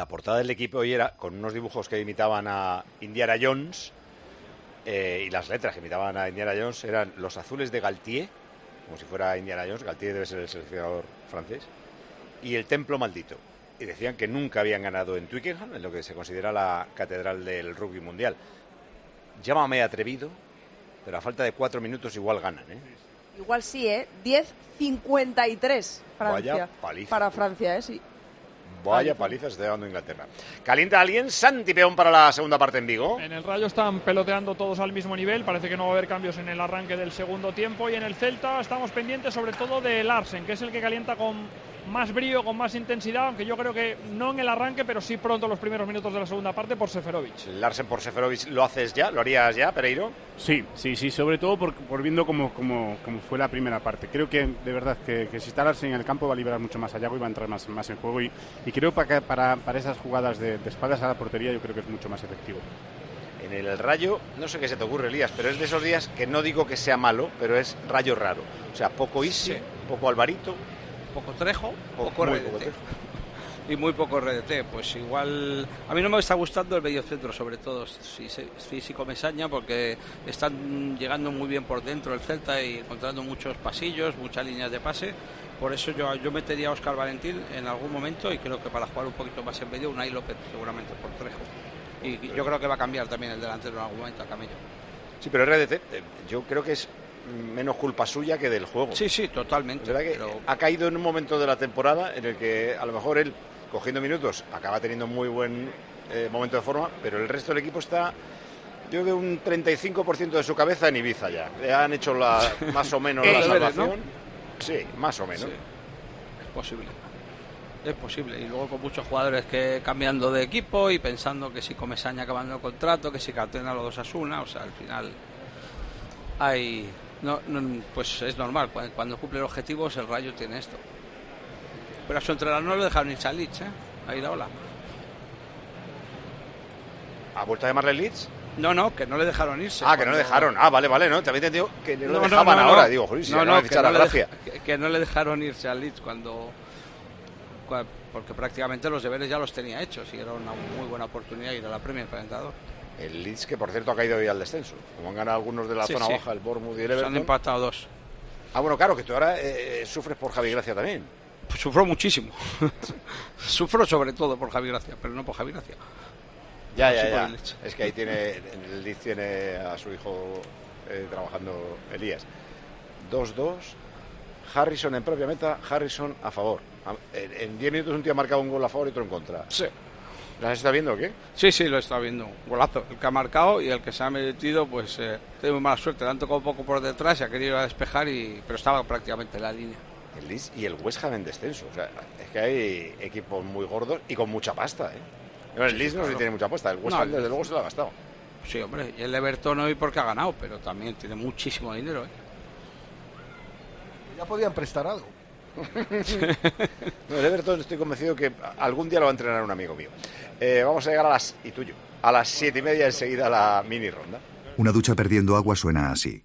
La portada del equipo hoy era con unos dibujos que imitaban a Indiana Jones eh, y las letras que imitaban a Indiana Jones eran los azules de Galtier, como si fuera Indiana Jones, Galtier debe ser el seleccionador francés, y el templo maldito. Y decían que nunca habían ganado en Twickenham, en lo que se considera la catedral del rugby mundial. Llámame atrevido, pero a falta de cuatro minutos igual ganan, ¿eh? Igual sí, ¿eh? 10-53 Francia. Vaya paliza, para. Francia, ¿eh? Sí. Vaya paliza se está dando Inglaterra. ¿Calienta alguien? Santi Peón para la segunda parte en Vigo. En el Rayo están peloteando todos al mismo nivel, parece que no va a haber cambios en el arranque del segundo tiempo y en el Celta estamos pendientes sobre todo de Larsen, que es el que calienta con más brío, con más intensidad, aunque yo creo que no en el arranque, pero sí pronto los primeros minutos de la segunda parte por Seferovic. Larsen por Seferovic, ¿lo haces ya? ¿Lo harías ya, Pereiro? Sí, sí, sí, sobre todo por, por viendo cómo, cómo, cómo fue la primera parte. Creo que, de verdad, que, que si está Larsen en el campo va a liberar mucho más a Yago y va a entrar más, más en juego. Y, y creo para, para, para esas jugadas de, de espaldas a la portería, yo creo que es mucho más efectivo. En el Rayo, no sé qué se te ocurre, Elías, pero es de esos días que no digo que sea malo, pero es Rayo raro. O sea, poco Isi, poco Alvarito, Poco Trejo, po- poco muy RDT. poco Trejo. y muy poco RDT. Pues igual. A mí no me está gustando el medio centro, sobre todo si físico Mesaña, porque están llegando muy bien por dentro el Celta y encontrando muchos pasillos, muchas líneas de pase. Por eso yo, yo metería a Oscar Valentín en algún momento y creo que para jugar un poquito más en medio, Unai López seguramente por Trejo. Y yo creo que va a cambiar también el delantero en algún momento a Camello. Sí, pero RDT, eh, yo creo que es menos culpa suya que del juego. Sí, sí, totalmente. Verdad que pero- ha caído en un momento de la temporada en el que a lo mejor él, cogiendo minutos, acaba teniendo muy buen eh, momento de forma, pero el resto del equipo está, yo veo un 35% de su cabeza en Ibiza ya. Le han hecho la, más o menos la salvación. Sí, más o menos. Sí, es posible. Es posible. Y luego con muchos jugadores que cambiando de equipo y pensando que si Comesaña acabando el contrato, que si Cartena los dos Asuna, o sea, al final hay. No, no, pues es normal, cuando, cuando cumple objetivos el Rayo tiene esto. Pero a su entrenador no lo dejaron irse a Leeds, ¿eh? Ahí la ola. ¿Ha vuelto a llamarle Leeds? No, no, que no le dejaron irse. Ah, que no le dejaron. Ah, vale, vale, no. Te había entendido que no, lo dejaban no, ahora. Digo, joder, si No, no, que no le gracia. deja- que, que no le dejaron irse al Leeds cuando, cua- porque prácticamente los deberes ya los tenía hechos y era una muy buena oportunidad ir a la Premier para. El Leeds, que por cierto ha caído hoy al descenso. Como han ganado algunos de la Sí, zona sí. baja, el Bournemouth y el Se han Everton. empatado dos. Ah, bueno, claro, que tú ahora eh, sufres por Javi Gracia también. Pues sufro muchísimo. Sufro sobre todo por Javi Gracia, pero no por Javi Gracia. Ya, Sí, ya, ya. Es que ahí tiene, en el Leeds tiene a su hijo eh, trabajando Elías. 2-2. Harrison en propia meta, Harrison a favor. En 10 minutos un tío ha marcado un gol a favor y otro en contra. Sí. ¿Las está viendo o qué? Sí, sí, lo he estado viendo. Golazo. El que ha marcado y el que se ha metido, pues eh, tiene muy mala suerte. Le han tocado un poco por detrás y ha querido ir a despejar, y, pero estaba prácticamente en la línea. El Leeds y el West Ham en descenso. O sea, es que hay equipos muy gordos y con mucha pasta, ¿eh? Bueno, el Leeds no sé si claro. tiene mucha pasta. El West No, Ham, desde luego, se lo ha gastado. Sí, hombre, y el Everton hoy porque ha ganado, pero también tiene muchísimo dinero. ¿eh? Ya podían prestar algo. No, el Everton estoy convencido que algún día lo va a entrenar un amigo mío. Eh, vamos a llegar a las, y tuyo, a las siete y media enseguida la mini ronda. Una ducha perdiendo agua suena así.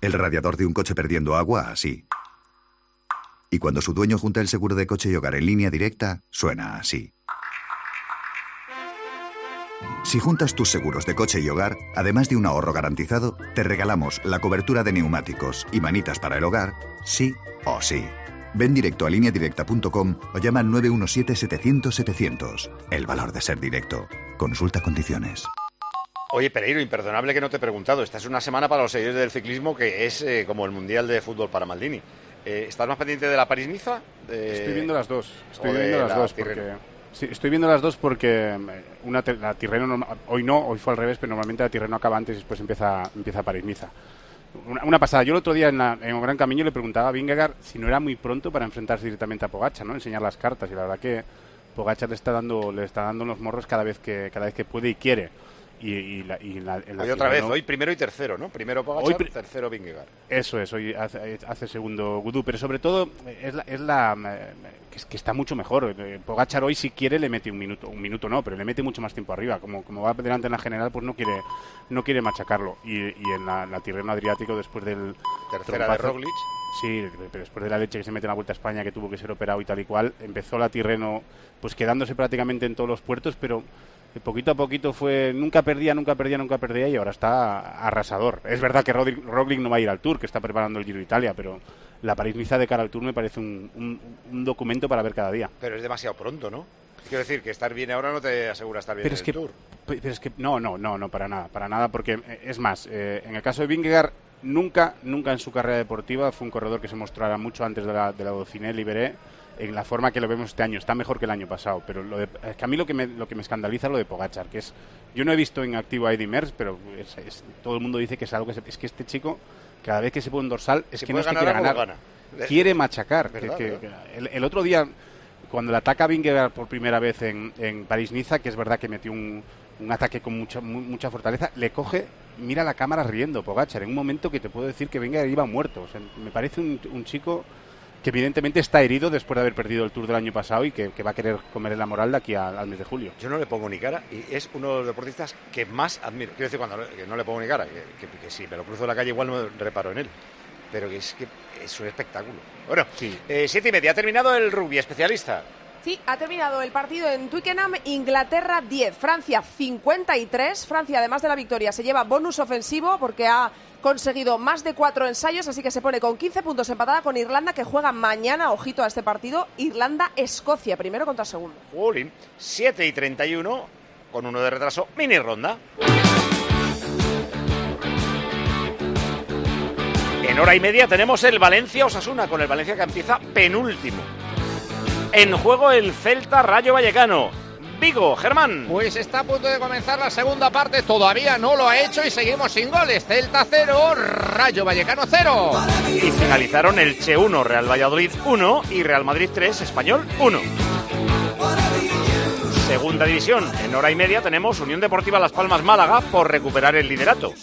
El radiador de un coche perdiendo agua así. Y cuando su dueño junta el seguro de coche y hogar en línea directa, suena así. Si juntas tus seguros de coche y hogar, además de un ahorro garantizado, te regalamos la cobertura de neumáticos y manitas para el hogar, sí o sí. Ven directo a lineadirecta.com o llama al 917-700-700. El valor de ser directo. Consulta condiciones. Oye, Pereiro, imperdonable que no te he preguntado. Esta es una semana para los seguidores del ciclismo que es eh, como el Mundial de Fútbol para Maldini. Eh, ¿Estás más pendiente de la París-Niza? De- Estoy viendo las dos. Estoy viendo las la dos Tirreno? porque sí, estoy viendo las dos porque eh, una la Tirreno hoy no, hoy fue al revés, pero normalmente la Tirreno acaba antes y después empieza empieza París Niza. Una, pasada. Yo el otro día en, la- en Gran Camino le preguntaba a Vingegaard si no era muy pronto para enfrentarse directamente a Pogacha, ¿no? Enseñar las cartas y la verdad que Pogacha le está dando le está dando los morros cada vez que cada vez que puede y quiere. Y, y la, y la- en la Hoy otra vez, hoy primero y tercero, ¿no? Primero Pogacar, Hoy tercero Vingegaard. eso es, hoy hace, hace segundo Gudú, pero sobre todo eh, es la, es la eh, que, es- que está mucho mejor. Eh, Pogachar hoy si quiere le mete un minuto, un minuto no, pero le mete mucho más tiempo arriba. Como, como va delante en la general, pues no quiere, no quiere machacarlo. Y, y en la, la Tirreno Adriático después del Tercera de Roglic. Sí, pero después de la leche que se mete en la Vuelta a España, que tuvo que ser operado y tal y cual, empezó la Tirreno pues quedándose prácticamente en todos los puertos, pero poquito a poquito fue, nunca perdía, nunca perdía, nunca perdía y ahora está arrasador. Es verdad que Roglic no va a ir al Tour, que está preparando el Giro de Italia, pero la París-Niza de cara al Tour me parece un, un, documento para ver cada día. Pero es demasiado pronto, ¿no? Quiero decir que estar bien ahora no te asegura estar bien pero en es que, Tour. Pero es que no, no, no, no, para nada, para nada, porque eh, es más, eh, en el caso de Vingegaard nunca, nunca en su carrera deportiva fue un corredor que se mostrara mucho antes de la, de la Dauphiné Liberé en la forma que lo vemos este año. Está mejor que el año pasado, pero lo es que a mí lo que, me, lo que me escandaliza es lo de Pogachar, que es... Yo no he visto en activo a Eddie Merckx, pero todo el mundo dice que es algo que... es que este chico, cada vez que se pone un dorsal, es que no es que quiere ganar. Quiere machacar. el, otro día, cuando le ataca a Vingegaard por primera vez en, en París-Niza, que es verdad que metió un, un ataque con mucha, mucha fortaleza, le coge mira la cámara riendo, Pogachar, en un momento que te puedo decir que venga iba muerto. me parece un, un, chico que evidentemente está herido después de haber perdido el Tour del año pasado y que, va a querer comer la moral de aquí al, mes de julio. Yo no le pongo ni cara y es uno de los deportistas que más admiro. Quiero decir, cuando no le pongo ni cara, que, que, si me lo cruzo en la calle igual no reparo en él. Pero que es que es un espectáculo. Bueno, sí. Eh, siete y media, ha terminado el rugby especialista. Sí, ha terminado el partido en Twickenham, Inglaterra 10, Francia 53. Francia, además de la victoria, se lleva bonus ofensivo porque ha conseguido más de cuatro ensayos, así que se pone con 15 puntos empatada con Irlanda, que juega mañana, ojito a este partido, Irlanda-Escocia, primero contra segundo. Jolín, 7 y 31, con uno de retraso, mini ronda. En hora y media tenemos el Valencia-Osasuna, con el Valencia que empieza penúltimo. En juego el Celta Rayo Vallecano. Vigo, Germán. Pues está a punto de comenzar la segunda parte, todavía no lo ha hecho y seguimos sin goles. Celta 0, Rayo Vallecano 0. Y finalizaron el Che 1, Real Valladolid 1 y Real Madrid 3, Español 1. Segunda división, en hora y media tenemos Unión Deportiva Las Palmas Málaga por recuperar el liderato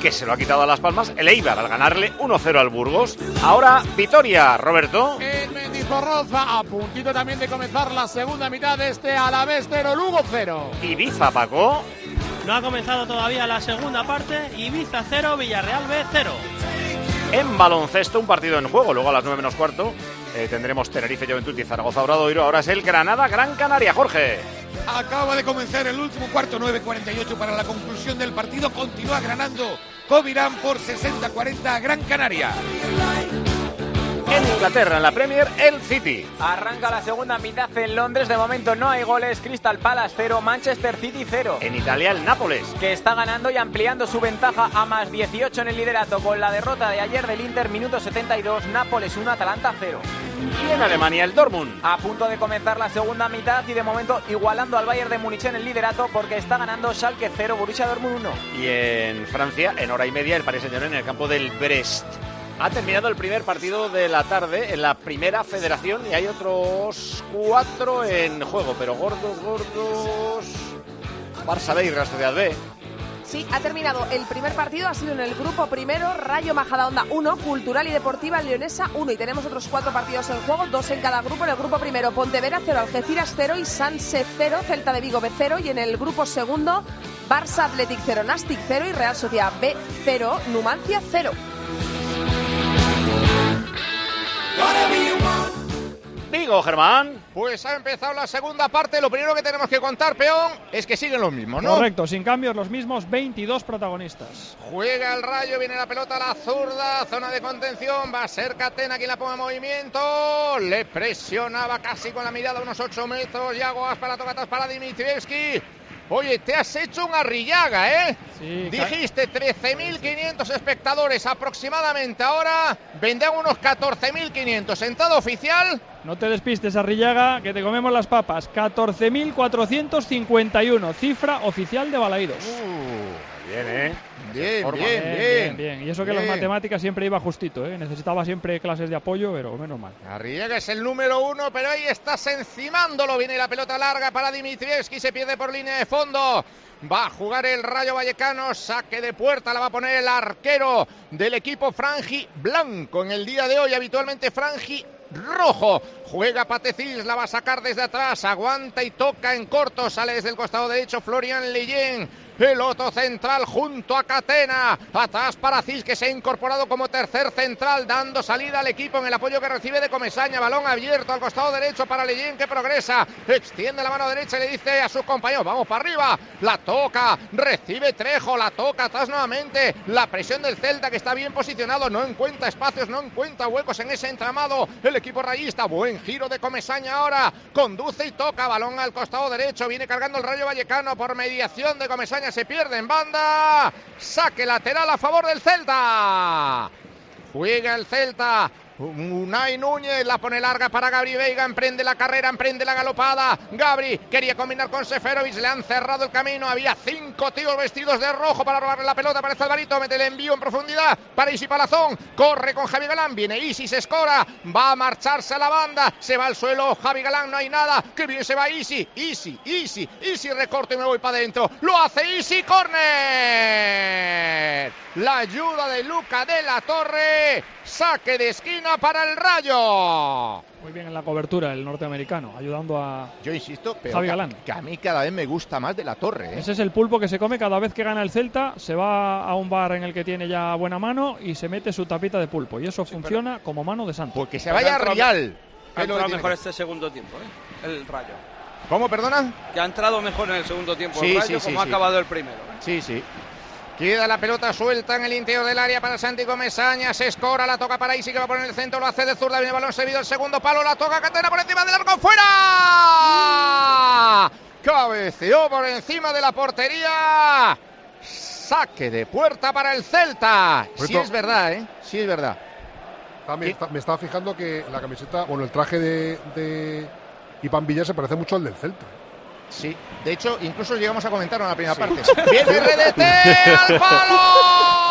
que se lo ha quitado a Las Palmas el Eibar al ganarle 1-0 al Burgos. Ahora Vitoria, Roberto. En Mendizorroza, a puntito también de comenzar la segunda mitad de este Alavés 0, Lugo 0. Ibiza, Paco. No ha comenzado todavía la segunda parte, Ibiza 0, Villarreal B 0. En baloncesto, un partido en juego, luego a las 9 menos cuarto eh, tendremos Tenerife, Juventud y Zaragoza Obradoiro. Ahora es el Granada, Gran Canaria, Jorge. Acaba de comenzar el último cuarto, 9.48 para la conclusión del partido. Continúa ganando Covirán por 60-40 a Gran Canaria. En Inglaterra, en la Premier, el City. Arranca la segunda mitad en Londres. De momento no hay goles. Crystal Palace 0, Manchester City 0. En Italia, el Nápoles. Que está ganando y ampliando su ventaja a más 18 en el liderato con la derrota de ayer del Inter, minuto 72. Nápoles 1, Atalanta 0. Y en Alemania, el Dortmund. A punto de comenzar la segunda mitad y de momento igualando al Bayern de Múnich en el liderato porque está ganando Schalke 0, Borussia Dortmund 1. Y en Francia, en hora y media, el Paris Saint-Germain en el campo del Brest. Ha terminado el primer partido de la tarde en la primera federación y hay otros cuatro en juego, pero gordos, gordos. Barça B y Real Sociedad B. Sí, ha terminado el primer partido, ha sido en el grupo primero, Rayo Majadahonda 1, Cultural y Deportiva Leonesa 1. Y tenemos otros cuatro partidos en juego, dos en cada grupo. En el grupo primero, Pontevedra 0, Algeciras 0 y Sanse 0, Celta de Vigo B 0. Y en el grupo segundo, Barça Athletic 0, Nastic 0 y Real Sociedad B 0, Numancia 0. Digo, Germán. Pues ha empezado la segunda parte. Lo primero que tenemos que contar, peón, es que siguen los mismos, ¿no? Correcto, sin cambios, los mismos 22 protagonistas. Juega el rayo, viene la pelota a la zurda, zona de contención. Va a ser Catena quien la ponga en movimiento. Le presionaba casi con la mirada unos 8 metros. Y aguas para tocatas para Dimitrievski. Oye, te has hecho un arrillaga, ¿eh? Sí, Dijiste 13.500 espectadores aproximadamente. Ahora vendrán unos 14.500. ¿Sentado oficial? No te despistes, Arrillaga, que te comemos las papas. 14.451, cifra oficial de Balaídos. Uh, bien, ¿eh? Bien, bien, bien, Y eso que las matemáticas siempre iba justito, ¿eh? Necesitaba siempre clases de apoyo, pero menos mal. Arriaga es el número uno, pero ahí estás encimándolo. Viene la pelota larga para Dimitrievski, se pierde por línea de fondo. Va a jugar el Rayo Vallecano, saque de puerta, la va a poner el arquero del equipo Franji Blanco. En el día de hoy, habitualmente Franji rojo. Juega Patecís, la va a sacar desde atrás, aguanta y toca en corto, sale desde el costado derecho Florian Leyen. El otro central junto a Catena. Atrás para Cis que se ha incorporado como tercer central, dando salida al equipo en el apoyo que recibe de Comesaña. Balón abierto al costado derecho para Leyen que progresa. Extiende la mano derecha y le dice a sus compañeros: Vamos para arriba. La toca, recibe Trejo, la toca atrás nuevamente. La presión del Celta que está bien posicionado, no encuentra espacios, no encuentra huecos en ese entramado. El equipo rayista, buen giro de Comesaña ahora. Conduce y toca balón al costado derecho. Viene cargando el Rayo Vallecano por mediación de Comesaña se pierde en banda. Saque lateral a favor del Celta. Juega el Celta. Unai Núñez la pone larga para Gabri Veiga, emprende la carrera, emprende la galopada. Gabri quería combinar con Seferovic, le han cerrado el camino. Había cinco tíos vestidos de rojo para robarle la pelota. Parece Alvarito, mete el envío en profundidad para Isi Palazón. Corre con Javi Galán, viene Isi, se escora, va a marcharse a la banda, se va al suelo. Javi Galán, no hay nada. Que bien se va Isi, Isi, Isi, Isi, recorte y me voy para adentro. Lo hace Isi, corner. La ayuda de Luca de la Torre. Saque de esquina para el Rayo. Muy bien en la cobertura el norteamericano, ayudando a Yo insisto, pero Javi que- Galán. que a mí cada vez me gusta más de la Torre. ¿eh? Ese es el pulpo que se come cada vez que gana el Celta, se va a un bar en el que tiene ya buena mano y se mete su tapita de pulpo. Y eso funciona como mano de santo. Porque se vaya a Rial. Ha entrado mejor que- este segundo tiempo, ¿eh? El Rayo. ¿Cómo, perdona? Que ha entrado mejor en el segundo tiempo Sí, el sí, Rayo sí, como ha acabado el primero. ¿eh? Sí, sí. Queda la pelota suelta en el interior del área para Santi Comesaña. Se escora, la toca para Isi que va a poner el centro, lo hace de zurda. Viene el balón servido, el segundo palo, la toca Catena por encima del arco, ¡fuera! Cabeceó por encima de la portería. Saque de puerta para el Celta. Sí Roberto. es verdad, ¿eh? Sí es verdad. También está- me estaba fijando que la camiseta, bueno, el traje de, de Iván Villar se parece mucho al del Celta. Sí, de hecho, incluso llegamos a comentarlo en la primera Sí. parte. ¡Viene RDT al palo!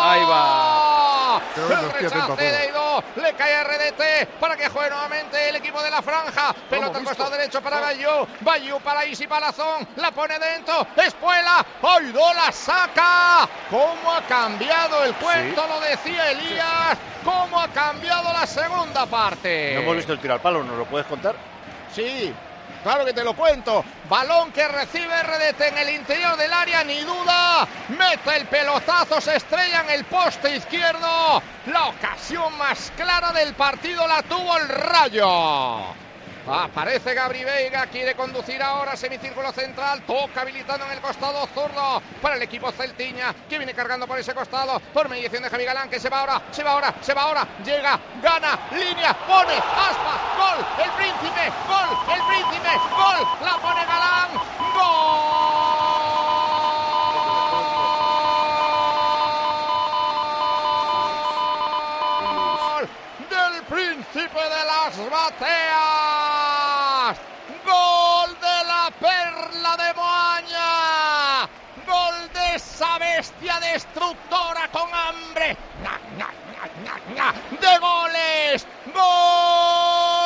Ahí va. El rechace le cae a RDT para que juegue nuevamente el equipo de la franja. Pelota al costado derecho para Bayou. Bayou para Isi Palazón. La pone dentro. Espuela. Aido la saca. ¿Cómo ha cambiado el cuento? Lo decía Elías. ¿Cómo ha cambiado la segunda parte? No hemos visto el tiro al palo, ¿nos lo puedes contar? Sí, claro que te lo cuento. Balón que recibe RDT en el interior del área, ni duda. Mete el pelotazo, se estrella en el poste izquierdo. La ocasión más clara del partido la tuvo el Rayo. Aparece Gabri Veiga, quiere conducir ahora semicírculo central, toca habilitando en el costado zurdo para el equipo celtiña, que viene cargando por ese costado, por mediación de Javi Galán, que se va ahora, se va ahora, se va ahora, llega, gana, línea, pone, aspa, gol, el príncipe, gol, el príncipe, gol, la pone Galán, gol del príncipe de las bateas. Gol de la perla de Moaña. Gol de bestia destructora con hambre. Ña, ña, ña, ña, de goles. Gol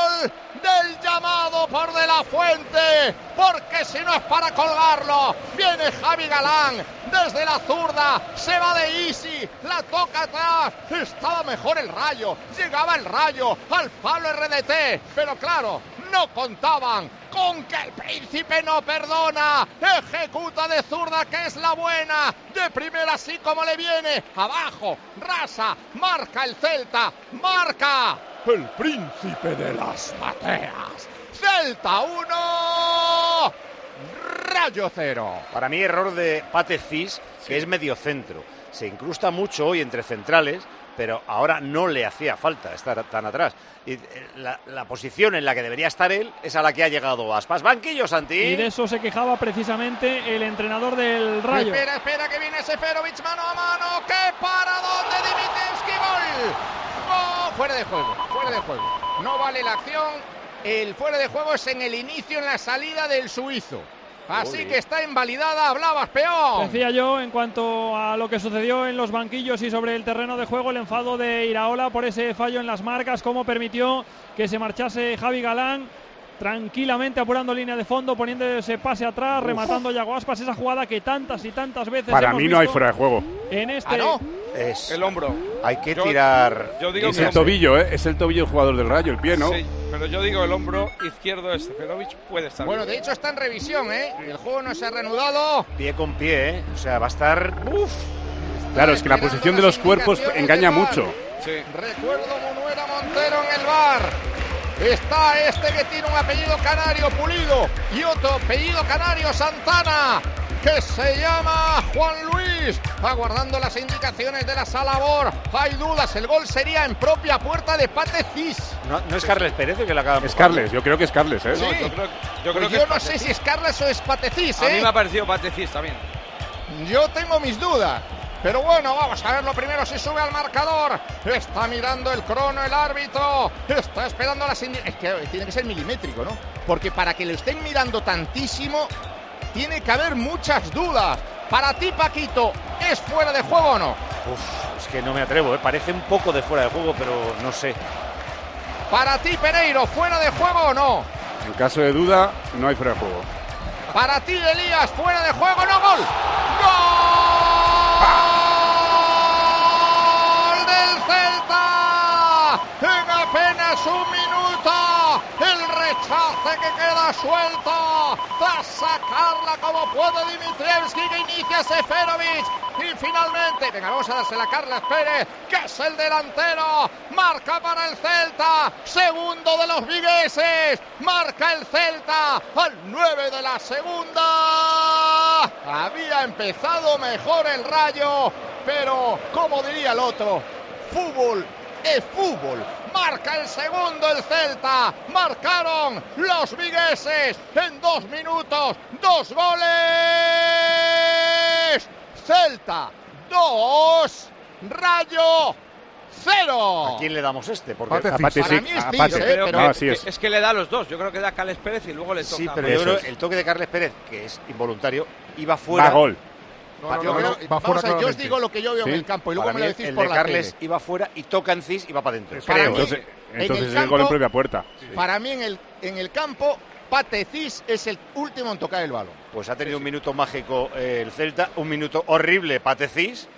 del llamado por De La Fuente. Porque si no es para colgarlo. Viene Javi Galán desde la zurda. Se va de Easy. La toca atrás. Estaba mejor el rayo. Llegaba el rayo al palo RDT. Pero claro, no contaban con que el príncipe no perdona. Ejecuta de zurda que es la buena. De primera así como le viene. Abajo. Rasa. Marca el Celta. Marca. El príncipe de las bateas. Celta 1. Rayo 0. Para mí, error de Pate Cis, que es medio centro. Se incrusta mucho hoy entre centrales, pero ahora no le hacía falta estar tan atrás. Y eh, la, la posición en la que debería estar él es a la que ha llegado Aspas. Banquillo, Santi. Y de eso se quejaba precisamente el entrenador del Rayo. Espera, espera que viene Seferovic mano a mano. ¡Qué paradón de Dimitevski! ¡Gol! ¡Gol! Fuera de juego, fuera de juego. No vale la acción. El fuera de juego es en el inicio, en la salida del suizo. Así que está invalidada. Hablabas, peón. Decía yo, en cuanto a lo que sucedió en los banquillos y sobre el terreno de juego, el enfado de Iraola por ese fallo en las marcas, cómo permitió que se marchase Javi Galán tranquilamente apurando línea de fondo, poniendo ese pase atrás, rematando Yago Aspas, esa jugada que tantas y tantas veces Para hemos mí no hay fuera de juego. En este Ah, no. Es- El hombro. hay que Yo- tirar. yo digo Es que el sí. tobillo, ¿eh? Es el tobillo del jugador del Rayo, el pie, ¿no? Sí, pero yo digo el hombro izquierdo de Seferovic puede estar Bueno, bien. de hecho está en revisión, ¿eh? El juego no se ha reanudado. Pie con pie, ¿eh? O sea, va a estar. ¡Uf! Claro, es que la posición de los cuerpos engaña mucho. Recuerdo Monuera Montero en el bar. Está este que tiene un apellido canario pulido y otro apellido canario Santana que se llama Juan Luis. Aguardando las indicaciones de la Salabor. Hay dudas, el gol sería en propia puerta de Pate Cis. No, no es Carles Pérez el que la acaba Es Carles, yo creo que es Carles, ¿eh? Sí. yo creo, yo Pues que yo no sé si es Carles o es Pate Cis, A mí ¿eh? me ha parecido Patecis también. Yo tengo mis dudas. Pero bueno, vamos a ver lo primero si sube al marcador. Está mirando el crono el árbitro. Está esperando las indi- Es que tiene que ser milimétrico, ¿no? Porque para que lo estén mirando tantísimo, tiene que haber muchas dudas. Para ti, Paquito, ¿es fuera de juego o no? Uf, es que no me atrevo, ¿eh? Parece un poco de fuera de juego, pero no sé. Para ti, Pereiro, ¿fuera de juego o no? En caso de duda, no hay fuera de juego. Para ti, Elías, fuera de juego, no gol. ¡Gol del Celta! En apenas un minuto, rechace que queda suelto. Tras sacarla como puede Dimitrievski que inicia Seferovic. Y finalmente, venga, vamos a dársela a Carles Pérez, que es el delantero, marca para el Celta, segundo de los vigueses, marca el Celta al 9 de la segunda. Había empezado mejor el Rayo, pero como diría el otro, fútbol es fútbol. Marca el segundo el Celta. Marcaron los vigueses en dos minutos. Dos goles. Celta dos. Rayo cero. ¿A quién le damos este? Porque Pate A Pate Para sí, mí es a Cis, Pate. ¿eh? Creo Pero que- No, así que- es. es que le da a los dos. Yo creo que da a Cales Pérez y luego le toca. Sí, pero yo creo el toque de Carles Pérez, que es involuntario, iba fuera. Va gol. No, yo no, creo- no, va vamos fuera a yo os digo lo que yo veo en Sí. el campo y luego Para me lo decís el por de la Carles tele. iba fuera y toca en Cis y va para adentro. Creo. mí- Entonces, en entonces el es el gol en propia puerta. Para mí en el, en el campo, Pate Cis es el último en tocar el balón. Pues ha tenido un minuto mágico eh, el Celta, un minuto horrible Pate Cis.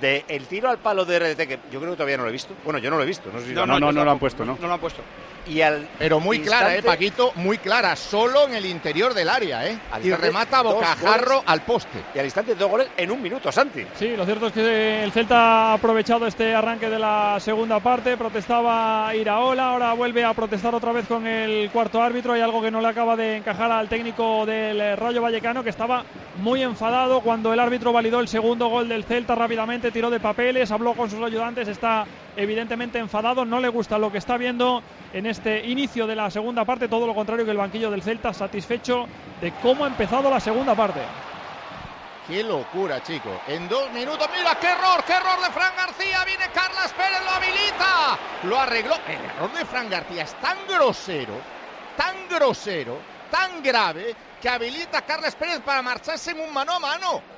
De el tiro al palo de RDT, que yo creo que todavía no lo he visto. Bueno, yo no lo he visto. No sé si No, lo- no, no, no lo han puesto, ¿no? No lo han puesto. Y al Pero muy clara, ¿eh, Paquito? Muy clara. Solo en el interior del área, ¿eh? Y remata bocajarro goles. al poste. Y al instante dos goles en un minuto, Santi. Sí, lo cierto es que el Celta ha aprovechado este arranque de la segunda parte, protestaba Iraola, ahora vuelve a protestar otra vez con el cuarto árbitro, hay algo que no le acaba de encajar al técnico del eh, Rayo Vallecano que estaba muy enfadado cuando el árbitro validó el segundo gol del Celta rápidamente, tiró de papeles, habló con sus ayudantes, está evidentemente enfadado, no le gusta lo que está viendo en este inicio de la segunda parte, todo lo contrario que el banquillo del Celta, satisfecho de cómo ha empezado la segunda parte. Qué locura, chicos. En dos minutos, mira qué error, qué error de Fran García. Viene Carlas Pérez, lo habilita. Lo arregló. El error de Fran García es tan grosero, tan grosero, tan grave, que habilita a Carlas Pérez para marcharse en un mano a mano.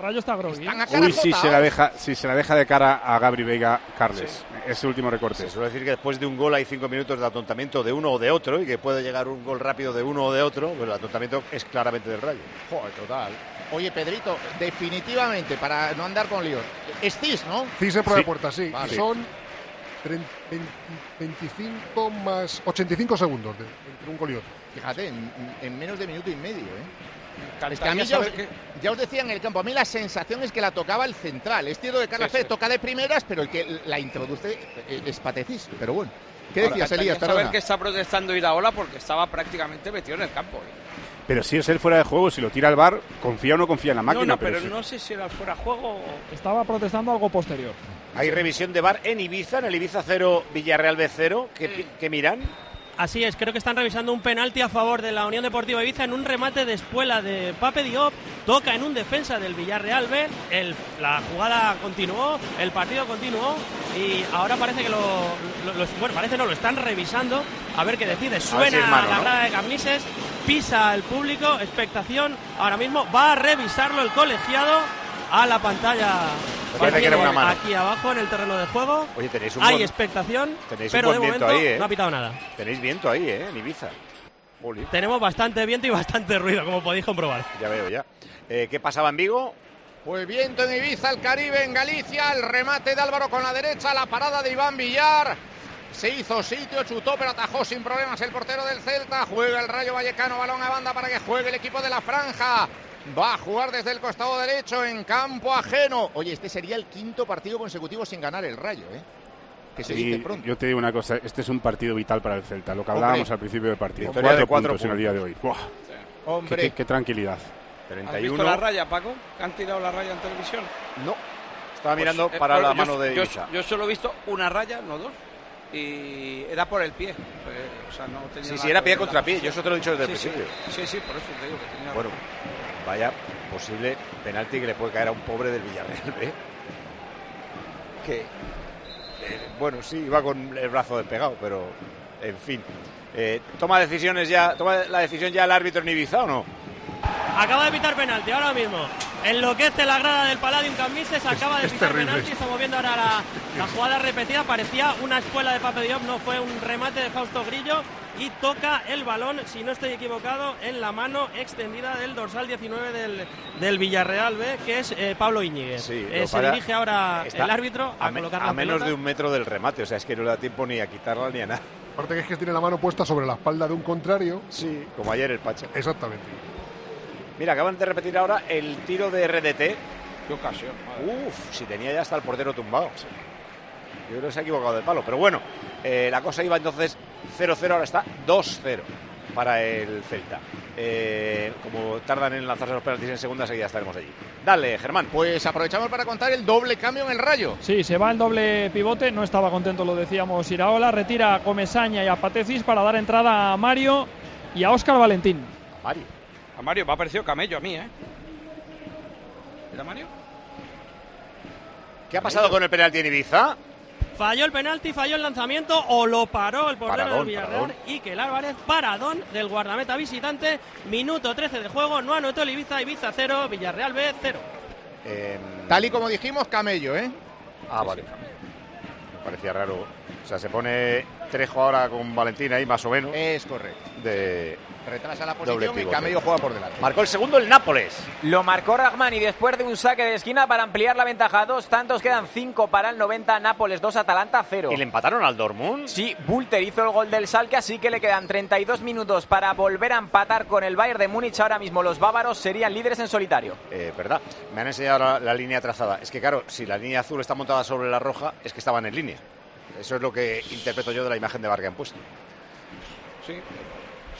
Rayo está groggy. Están a cara Uy, si se, la deja, si se la deja de cara a Gabri Veiga, Carles. Ese último recorte. Se suele decir que después de un gol hay cinco minutos de atontamiento de uno o de otro y que puede llegar un gol rápido de uno o de otro. Pero el atontamiento es claramente del Rayo. Joder, total. Oye, Pedrito, definitivamente, para no andar con líos, es Cis, ¿no? Cis en prueba Sí. de puerta, sí. Vale. Son 30, 20, 25 más 85 segundos de- entre un gol y otro. Fíjate, en, en menos de minuto y medio, ¿eh? Es que a mí ya os, qué- ya os decía en el campo, a mí la sensación es que la tocaba el central. Es cierto que Carlos Sí, sí. toca de primeras, pero el que la introduce eh, es Patecis. Pero bueno, ¿qué Ahora, decías, Elías? saber que está protestando Iraola porque estaba prácticamente metido en el campo. ¿eh? Pero si es él fuera de juego, si lo tira al bar, confía o no confía en la máquina. no, no, pero si- no sé si era fuera de juego o... Estaba protestando algo posterior. Hay revisión de bar en Ibiza, en el Ibiza 0, Villarreal B 0. ¿Qué, pi- qué miran? Así es, creo que están revisando un penalti a favor de la Unión Deportiva Ibiza en un remate de espuela de Pape Diop. Toca en un defensa del Villarreal B. El- la jugada continuó, el partido continuó y ahora parece que lo, lo- lo- bueno, parece no, lo están revisando a ver qué decide. si Suena es mano, la ¿no? grada de Camlises, pisa al público, expectación. Ahora mismo va a revisarlo el colegiado a la pantalla. Me parece que era tiene una mano. Aquí abajo en el terreno de juego. Oye, tenéis un Hay buen- expectación, tenéis un pero de buen viento momento ahí, ¿eh? no ha pitado nada. Tenéis viento ahí, ¿eh? En Ibiza. Tenemos bastante viento y bastante ruido, como podéis comprobar. ya veo, ya. Eh, ¿Qué pasaba en Vigo? Pues viento en Ibiza, el Caribe, en Galicia, el remate de Álvaro con la derecha, la parada de Iván Villar. se hizo sitio, chutó, pero atajó sin problemas el portero del Celta. Juega el Rayo Vallecano, balón a banda para que juegue el equipo de la franja. Va a jugar desde el costado derecho en campo ajeno. Oye, este sería el quinto partido consecutivo sin ganar el Rayo, ¿eh? Que se Sí, dice pronto. yo te digo una cosa, este es un partido vital para el Celta, lo que Hombre. hablábamos al principio del partido. Victoria de Cuatro, cuatro puntos en el día de hoy. Buah, Hombre, qué, qué- qué tranquilidad. ¿Has visto la raya, Paco? ¿Que han tirado la raya en televisión? No. Estaba mirando Pues, eh, para bueno, la yo- mano de yo, yo solo he visto una raya, no dos. Y era por el pie. Pues, o sea, no tenía Sí, sí, era pie contra pie, yo eso te lo he dicho desde el Sí, principio. Sí, sí, por eso te digo que tenía Bueno, vaya posible penalti que le puede caer a un pobre del Villarreal, ¿eh? Que, eh, bueno, sí, iba con el brazo despegado, pero, en fin. Eh, ¿Toma decisiones ya, toma la decisión ya el árbitro en Ibiza o no? Acaba de pitar penalti ahora mismo. Enloquece la grada del Palladium Camises, acaba de terrible penalti. esto. Estamos viendo ahora la, la jugada repetida. Parecía una escuela de Pape Diop, no fue un remate de Fausto Grillo. Y toca el balón, si no estoy equivocado, en la mano extendida del dorsal 19 del, del Villarreal B, que es eh, Pablo Íñiguez. Sí, Eh, se dirige ahora el árbitro a, a, me- colocar a la menos pelota. de un metro del remate, o sea, es que no le da tiempo ni a quitarla ni a nada. Aparte que es que tiene la mano puesta sobre la espalda de un contrario. Sí, como ayer el Pacha. Exactamente. Mira, acaban de repetir ahora el tiro de RDT. Qué ocasión. madre. Uf, si tenía ya hasta el portero tumbado. Yo creo que se ha equivocado de palo. Pero bueno, eh, la cosa iba entonces 0-0, ahora está 2-0 para el Celta. Eh, como tardan en lanzarse los penaltis en segunda, seguida estaremos allí. Dale, Germán. pues aprovechamos para contar el doble cambio en el Rayo. Sí, se va el doble pivote, no estaba contento, lo decíamos Iraola, retira a Comesaña y a Patecis para dar entrada a Mario y a Óscar Valentín. A Mario. A Mario me ha parecido camello a mí, ¿eh? ¿Era Mario? ¿Qué ha pasado con el penalti en Ibiza? Falló el penalti, falló el lanzamiento o lo paró el portero Paradón, del Villarreal paradón. y que el Álvarez, paradón del guardameta visitante, minuto 13 de juego, no anotó el Ibiza, Ibiza 0, Villarreal B 0. Em, Tal y como dijimos, camello, ¿eh? ah, vale. Me parecía raro. O sea, se pone Trejo ahora con Valentín ahí, más o menos. Es correcto. De... Retrasa la posición y camello juega por delante. Marcó el segundo el Nápoles. Lo marcó Ragmani después de un saque de esquina para ampliar la ventaja. Dos tantos quedan cinco para el 90. Nápoles 2, Atalanta 0. ¿Y le empataron al Dortmund? Sí, Bulter hizo el gol del Salque, así que le quedan 32 minutos para volver a empatar con el Bayern de Múnich. Ahora mismo los bávaros serían líderes en solitario. Eh, ¿Verdad? Me han enseñado la, la línea trazada. Es que, claro, si la línea azul está montada sobre la roja, es que estaban en línea. Eso es lo que interpreto yo de la imagen de Vargas han puesto. Sí.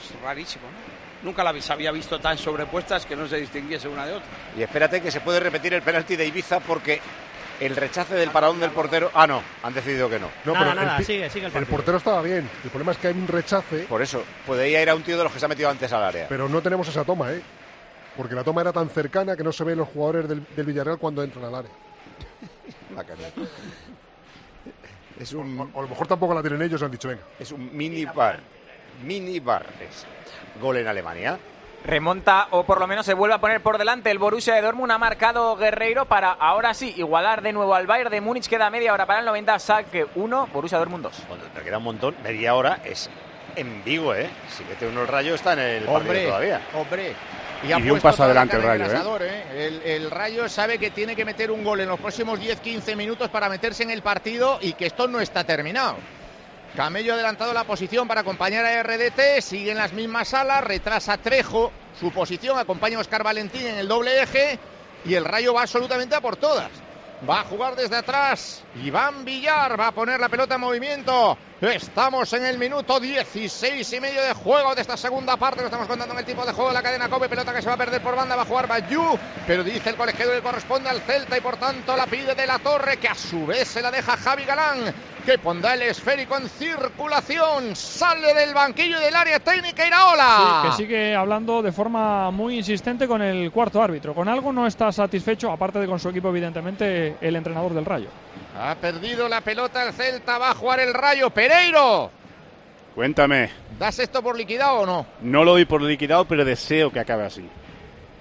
Es rarísimo, ¿no? Nunca la había visto tan sobrepuestas que no se distinguiese una de otra. Y espérate que se puede repetir el penalti de Ibiza porque el rechace del paradón del portero. Ah, no, han decidido que no. No, Nada, pero el nada, pi- sigue, sigue el el portero estaba bien. El problema es que hay un rechace, Por eso, podría ir a un tío de los que se ha metido antes al área. pero no tenemos esa toma, ¿eh? Porque la toma era tan cercana que no se ven los jugadores del, del Villarreal cuando entran al área. La cara. Es O, un, o a lo mejor tampoco la tienen ellos, han dicho, venga. es un mini bar. Mini bar es. Gol en Alemania. Remonta o por lo menos se vuelve a poner por delante el Borussia de Dortmund. Ha marcado Guerreiro para ahora sí igualar de nuevo al Bayern de Múnich. Queda media hora para el 90. Saque 1, Borussia Dortmund 2. Cuando te queda un montón, media hora es en Vigo, ¿eh? Si mete uno el rayo está en el partido Hombre, todavía. hombre. Y ha dio un paso adelante el Rayo, ¿eh? ¿eh? El, el Rayo sabe que tiene que meter un gol en los próximos 10-15 minutos para meterse en el partido y que esto no está terminado. Camello ha adelantado la posición para acompañar a RDT, sigue en las mismas salas, retrasa Trejo su posición, acompaña a Oscar Valentín en el doble eje y el Rayo va absolutamente a por todas. Va a jugar desde atrás. Iván Villar va a poner la pelota en movimiento. Estamos en el minuto 16 y medio de juego de esta segunda parte. Lo estamos contando en el tipo de juego de la cadena Cope. Pelota que se va a perder por banda. Va a jugar Bayú. Pero dice el colegiado que corresponde al Celta y por tanto la pide de la Torre. Que a su vez se la deja Javi Galán. Que pondrá el esférico en circulación. Sale del banquillo y del área técnica Iraola. Sí, que sigue hablando de forma muy insistente con el cuarto árbitro. Con algo no está satisfecho, aparte de con su equipo, evidentemente, el entrenador del Rayo. Ha perdido la pelota el Celta. Va a jugar el Rayo. Pereiro. Cuéntame, ¿Das esto por liquidado o no? no lo doy por liquidado, pero deseo que acabe así.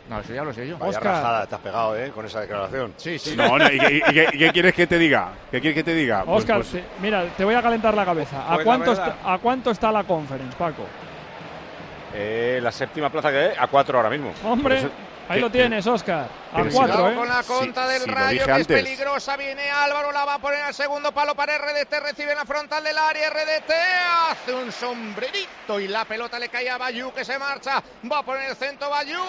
No, eso ya lo sé yo. Vaya Oscar. rajada, te has pegado, ¿eh? Con esa declaración. Sí, sí. No, no, ¿y, qué- y qué, y qué quieres que te diga? ¿Qué quieres que te diga? Pues- Oscar, pues- te- mira, te voy a calentar la cabeza. ¿A, Pues cuánto está, ¿A cuánto está la conference, Paco? Eh, la séptima plaza que a cuatro ahora mismo. Hombre, Por eso- ahí lo tienes, Oscar. A cuatro, ¿eh? con la Sí, conta del sí, Rayo, que es peligrosa. Viene Álvaro, la va a poner al segundo palo para RDT. Recibe en la frontal del área. RDT hace un sombrerito y la pelota le cae a Bayú, que se marcha. Va a poner el centro Bayú.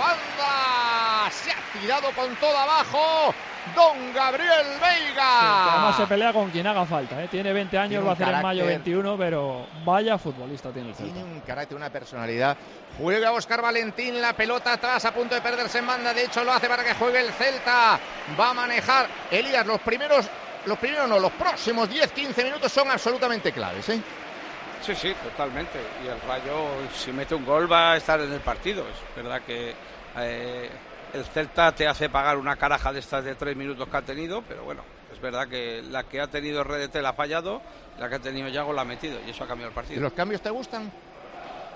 ¡Anda! Se ha tirado con todo abajo. Don Gabriel Sí, Veiga. además se pelea con quien haga falta. ¿eh? Tiene 20 años, Tiene va a hacer en mayo carácter. 21, pero vaya futbolista tiene el Celta. Tiene un carácter, una personalidad. Juega Oscar Valentín, la pelota atrás a punto de perderse en banda. De hecho, lo hace para que juegue el Celta. Va a manejar Elías. Los primeros, los primeros no, los próximos 10-15 minutos son absolutamente claves. ¿eh? Sí, sí, totalmente. Y el Rayo, si mete un gol, va a estar en el partido. Es verdad que eh, el Celta te hace pagar una caraja de estas de tres minutos que ha tenido, pero bueno, es verdad que la que ha tenido RDT la ha fallado, la que ha tenido Yago la ha metido y eso ha cambiado el ¿Y partido. los cambios te gustan?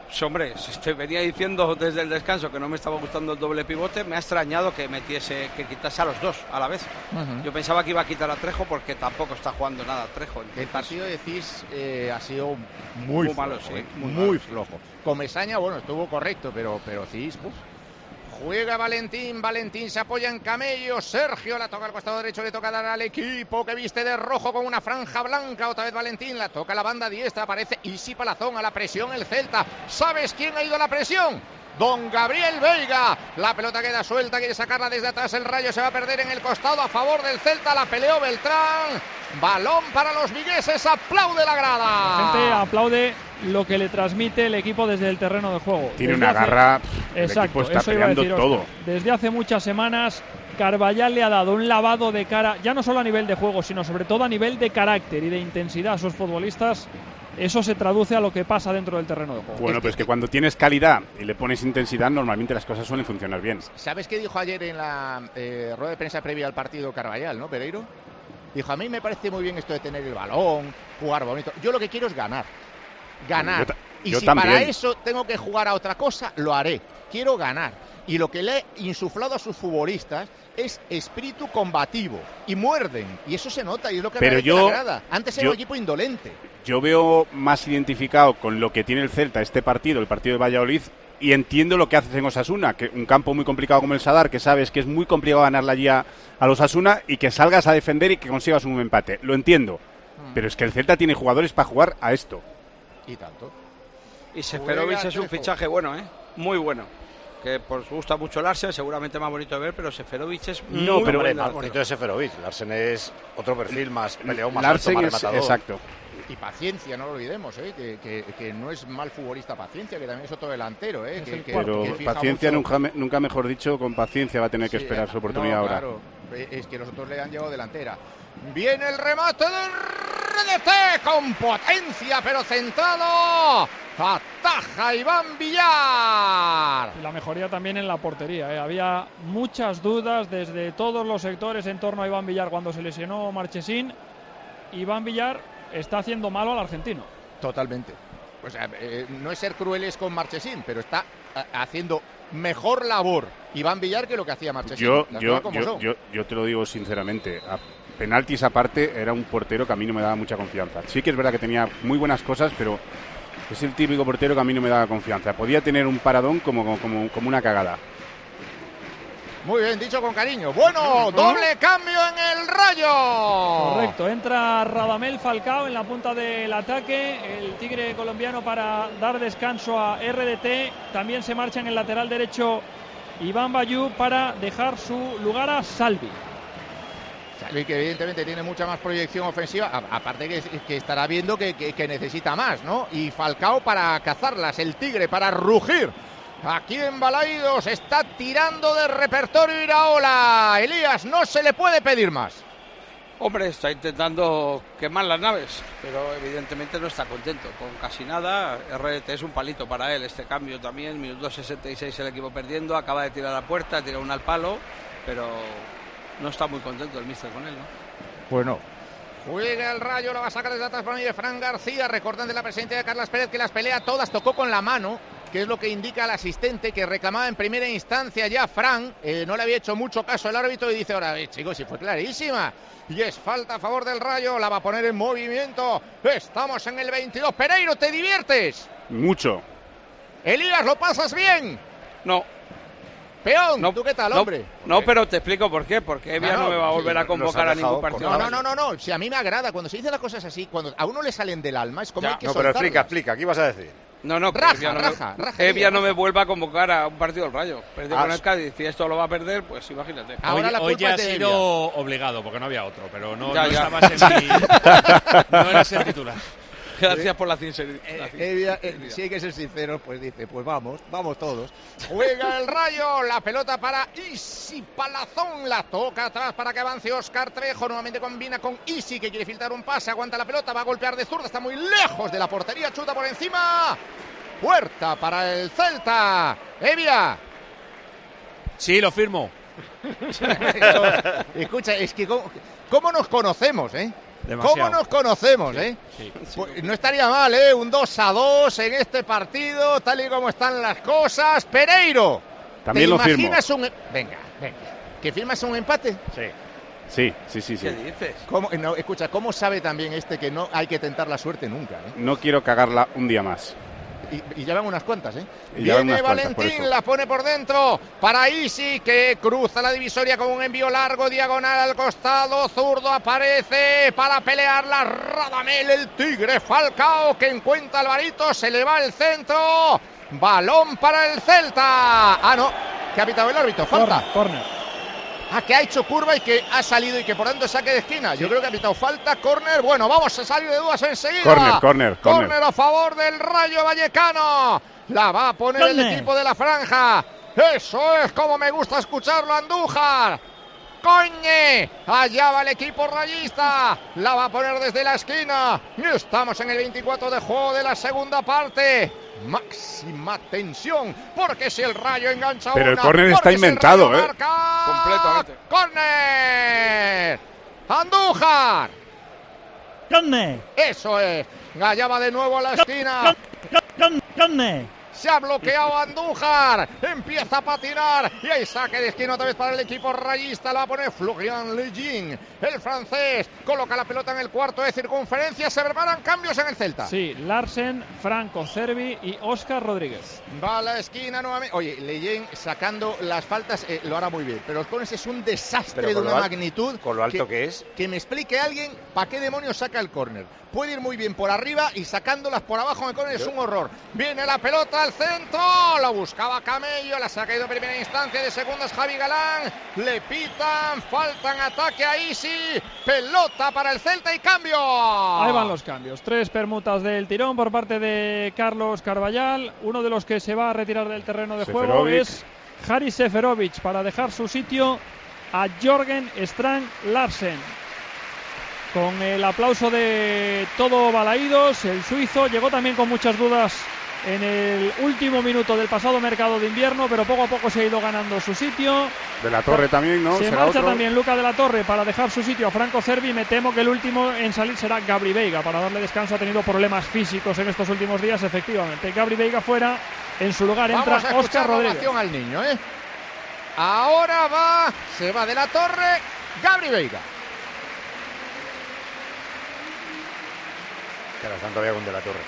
Pues, hombre, si te venía diciendo desde el descanso que no me estaba gustando el doble pivote, me ha extrañado que metiese, que quitase a los dos a la vez. Yo pensaba que iba a quitar a Trejo porque tampoco está jugando nada Trejo. El partido de Cis eh, ha sido muy, Muy malo, flojo, sí, ¿eh? muy muy, malo, flojo. Comesaña, bueno, estuvo correcto, pero, pero Cis, uf. Juega Valentín, Valentín se apoya en Camello, Sergio la toca al costado derecho, le toca dar al equipo que viste de rojo con una franja blanca, otra vez Valentín, la toca la banda diestra, aparece Isi Palazón a la presión el Celta. ¿Sabes quién ha ido a la presión? Don Gabriel Veiga, la pelota queda suelta, quiere sacarla desde atrás, el rayo se va a perder en el costado a favor del Celta, la peleó Beltrán, balón para los vigueses, aplaude la grada. La gente aplaude lo que le transmite el equipo desde el terreno de juego. Tiene Desde una hace- garra, el Exacto, equipo está eso iba a peleando decir, todo. Desde hace muchas semanas, Carballal le ha dado un lavado de cara, ya no solo a nivel de juego, sino sobre todo a nivel de carácter y de intensidad a sus futbolistas. Eso se traduce a lo que pasa dentro del terreno de juego. Bueno, pues que cuando tienes calidad y le pones intensidad, normalmente las cosas suelen funcionar bien. ¿Sabes qué dijo ayer en la eh, rueda de prensa previa al partido Carvallal, no, Pereiro? Dijo, a mí me parece muy bien esto de tener el balón, jugar bonito. Yo lo que quiero es ganar. Ganar. Yo y yo si también. para eso tengo que jugar a otra cosa, lo haré. Quiero ganar. Y lo que le he insuflado a sus futbolistas es espíritu combativo. Y muerden. Y eso se nota y es lo que Pero realmente yo- agrada. Antes era yo- un equipo indolente. Yo veo más identificado con lo que tiene el Celta este partido, el partido de Valladolid, y entiendo lo que haces en Osasuna, que un campo muy complicado como el Sadar, que sabes que es muy complicado ganarle allí a, a los Osasuna y que salgas a defender y que consigas un empate. Lo entiendo. Pero es que el Celta tiene jugadores para jugar a esto. Y tanto. Y Seferovic es un fichaje bueno, ¿eh? Muy bueno. Que por su gusta mucho Larsen, seguramente más bonito de ver, pero Seferovic es muy No, pero buen más bonito de Seferovic. Larsen es otro perfil más peleón, más Larsen alto, es- más rematador. exacto. Y paciencia, no lo olvidemos, ¿eh? que, que- que no es mal futbolista paciencia, que también es otro delantero. ¿eh? Es que, Pero que fija paciencia, mucho. nunca, me- nunca mejor dicho, con paciencia va a tener que Sí, esperar su oportunidad no, ahora. Claro, es que los otros le han llevado delantera. Viene el remate del RDT con potencia, pero centrado. Ataja Iván Villar. Y la mejoría también en la portería. ¿eh? Había muchas dudas desde todos los sectores en torno a Iván Villar cuando se lesionó Marchesín. Iván Villar está haciendo malo al argentino. Totalmente. O sea, eh, no es ser crueles con Marchesín, pero está eh, haciendo mejor labor Iván Villar que lo que hacía Marchesín. Yo, yo, yo, yo, yo te lo digo sinceramente. A penaltis aparte, era un portero que a mí no me daba mucha confianza. Sí que es verdad que tenía muy buenas cosas, pero es el típico portero que a mí no me daba confianza. Podía tener un paradón como, como, como una cagada. Muy bien, dicho con cariño. Bueno, doble cambio en el rayo. Correcto, entra Radamel Falcao en la punta del ataque, el tigre colombiano para dar descanso a RDT, también se marcha en el lateral derecho Iván Bayú para dejar su lugar a Salvi. Salvi que evidentemente tiene mucha más proyección ofensiva, aparte que, que estará viendo que, que- que necesita más, ¿no? Y Falcao para cazarlas, el tigre para rugir. Aquí en Balaidos está tirando de repertorio Iraola. Elías, no se le puede pedir más. Hombre, está intentando quemar las naves, pero evidentemente no está contento con casi nada. RT es un palito para él este cambio también. Minuto 66 el equipo perdiendo, acaba de tirar a la puerta, tira una al palo, pero no está muy contento el mister con él, ¿no? Bueno. Juega el rayo, lo va a sacar desde atrás para mí de Fran García. Recordan de la presencia de Carlas Pérez que las pelea todas, tocó con la mano, que es lo que indica el asistente que reclamaba en primera instancia ya Fran. Eh, no le había hecho mucho caso el árbitro y dice ahora, eh, chicos, si fue clarísima. Y es falta a favor del rayo, la va a poner en movimiento. Estamos en el 22. Pereiro, ¿te diviertes? Mucho. Elías, ¿lo pasas bien? No. Peón, No, ¿tú qué tal, hombre? No, pero te explico por qué. Porque Evia Ah, no, no, me va a sí, volver a convocar a ningún partido. No, no, no, no, no. Si a mí me agrada, cuando se dicen las cosas así, cuando a uno le salen del alma, es como Ya. hay que No, pero explica, explica. ¿Qué ibas a decir? No, no, que Raja, Evia no, raja, me, raja, Evia Evia, no me vuelva a convocar a un partido del Rayo. Perdió Ah, con el. Cádiz y esto lo va a perder, pues imagínate. Ahora hoy, la hoy culpa ya ha sido Evia. obligado, porque no había otro, pero no, Ya, no ya. estabas en mi... No eras el titular. Gracias por la sinceridad. Eh, Evia, eh, si hay que ser sinceros, pues dice, pues vamos, vamos todos. Juega el rayo, la pelota para Isi Palazón, la toca atrás para que avance Oscar Trejo, nuevamente combina con Isi que quiere filtrar un pase, aguanta la pelota, va a golpear de zurda, está muy lejos de la portería, chuta por encima. Puerta para el Celta. Evia. Sí, lo firmo. Escucha, es que cómo, cómo nos conocemos, ¿eh? Demasiado. ¿Cómo nos conocemos, eh? Sí. Pues no estaría mal, ¿eh? Un 2 a 2 en este partido, tal y como están las cosas. Pereiro. También ¿te lo firmo. imaginas un... Venga, venga. ¿Que firmas un empate? Sí. Sí, sí, sí, sí. ¿Qué dices? ¿Cómo, no, escucha, ¿cómo sabe también este que no hay que tentar la suerte nunca? eh? No quiero cagarla un día más. Y, y ya van unas cuantas, ¿eh? Viene cuantas, Valentín, eso. la pone por dentro para Isi que cruza la divisoria con un envío largo, diagonal al costado, zurdo aparece para pelearla Radamel, el tigre Falcao que encuentra Alvarito, se le va el centro, balón para el Celta. Ah, no, que ha pitado el árbitro, falta. Corner, corner. Ah, que ha hecho curva y que ha salido y que por tanto saque de esquina. Yo creo que ha pitado falta, córner. Bueno, vamos a salir de dudas enseguida. Córner, córner, córner. Córner a favor del Rayo Vallecano. La va a poner el equipo de la franja. Eso es como me gusta escucharlo, Andújar. Coñe, allá va el equipo rayista, la va a poner desde la esquina. Y Estamos en el 24 de juego de la segunda parte. Máxima tensión, porque si el rayo engancha Pero el córner está si inventado, ¿eh? marca, Completamente. ¡Córner! ¡Andújar! ¡Conne! Eso es. Allá va de nuevo a la esquina. ¡Conne! Se ha bloqueado Andújar. Empieza a patinar. Y hay saque de esquina otra vez para el equipo rayista. La va a poner Florian Lejean. El francés coloca la pelota en el cuarto de circunferencia. Se preparan cambios en el Celta. Sí, Larsen, Franco Cervi y Óscar Rodríguez. Va a la esquina nuevamente. Oye, Leyen sacando las faltas eh, lo hará muy bien. Pero los Cones es un desastre de una magnitud. Con lo alto que es. Que me explique alguien para qué demonios saca el córner. Puede ir muy bien por arriba y sacándolas por abajo córner es un horror. Viene la pelota al centro. La buscaba Camello. La saca de primera instancia. De segundas Javi Galán. Le pitan. Faltan ataque a Isi. Pelota para el Celta y cambio. Ahí van los cambios. Tres permutas del tirón por parte de Carlos Carballal. Uno de los que se va a retirar del terreno de juego es Haris Seferovic para dejar su sitio a Jorgen Strang Larsen. Con el aplauso de todo Balaídos, el suizo llegó también con muchas dudas en el último minuto del pasado mercado de invierno, pero poco a poco se ha ido ganando su sitio. De la Torre también, ¿no? Se Será marcha otro. también Luca de la Torre para dejar su sitio a Franco Cervi. Me temo que el último en salir será Gabri Veiga para darle descanso. Ha tenido problemas físicos en estos últimos días, efectivamente. Gabri Veiga fuera. En su lugar entra Vamos a Oscar Rodríguez. al niño, ¿eh? Ahora va, se va de la torre, Gabri Veiga. Están todavía con De la Torre.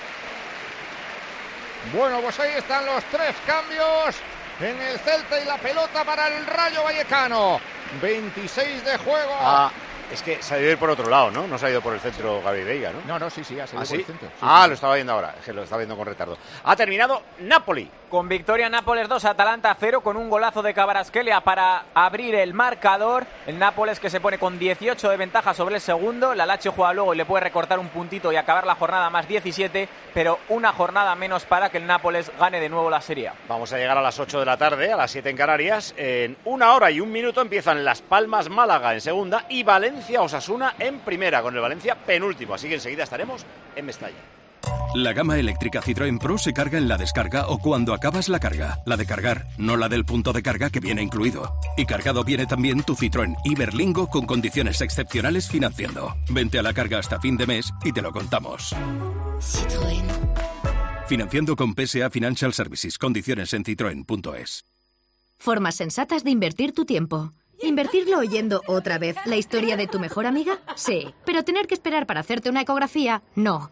Bueno, pues ahí están los tres cambios en el Celta y la pelota para el Rayo Vallecano. 26 de juego. Ah, es que se ha ido por otro lado, ¿no? No se ha ido por el centro Gaby Veiga, ¿no? No, no, sí, sí, ha salido ¿Ah, por sí? el centro. Sí, ah, sí. lo estaba viendo ahora, es que lo estaba viendo con retardo. Ha terminado Napoli. Con victoria Nápoles 2, Atalanta 0, con un golazo de Cabarasquelia para abrir el marcador. El Nápoles que se pone con 18 de ventaja sobre el segundo. La Lazio juega luego y le puede recortar un puntito y acabar la jornada más 17, pero una jornada menos para que el Nápoles gane de nuevo la Serie. Vamos a llegar a las 8 de la tarde, a las 7 en Canarias. En una hora y un minuto empiezan Las Palmas Málaga en segunda y Valencia Osasuna en primera, con el Valencia penúltimo. Así que enseguida estaremos en Mestalla. La gama eléctrica Citroën Pro se carga en la descarga o cuando acabas la carga. La de cargar, no la del punto de carga que viene incluido. Y cargado viene también tu Citroën Iberlingo con condiciones excepcionales financiando. Vente a la carga hasta fin de mes y te lo contamos. Financiando con PSA Financial Services. Condiciones en citroen.es. Formas sensatas de invertir tu tiempo. ¿Invertirlo oyendo otra vez la historia de tu mejor amiga? Sí. Pero tener que esperar para hacerte una ecografía, no.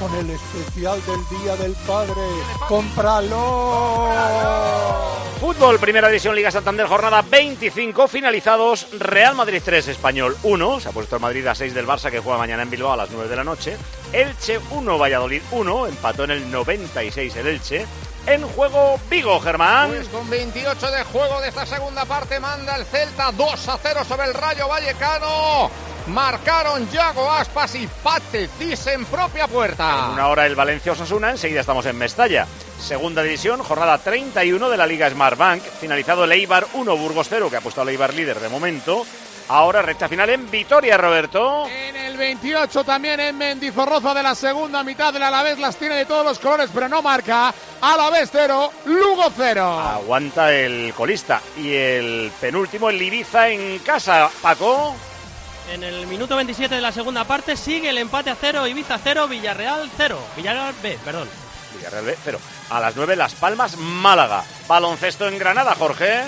con el especial del Día del Padre. ¡Cómpralo! Fútbol, Primera División Liga Santander, jornada 25, finalizados Real Madrid 3, Español 1, se ha puesto el Madrid a 6 del Barça que juega mañana en Bilbao a las 9 de la noche, Elche 1, Valladolid 1, empató en el 96 el Elche, en juego Vigo, Germán. Pues con 28 de juego de esta segunda parte manda el Celta 2 a 0 sobre el Rayo Vallecano. Marcaron Yago Aspas y Patecis en propia puerta. En una hora el Valencia Osasuna, enseguida estamos en Mestalla. Segunda división, jornada 31 de la Liga Smartbank. Finalizado el Eibar 1, Burgos 0, que ha puesto al Eibar líder de momento. Ahora recta final en Vitoria, Roberto. En el 28 también en Mendizorroza de la segunda mitad del Alavés las tiene de todos los colores, pero no marca. Alavés 0, Lugo 0. Aguanta el colista. Y el penúltimo, el Ibiza en casa, Paco. En el minuto 27 de la segunda parte sigue el empate a cero, Ibiza 0, Villarreal 0. Villarreal B, perdón. Villarreal B, 0. A las 9, Las Palmas, Málaga. Baloncesto en Granada, Jorge.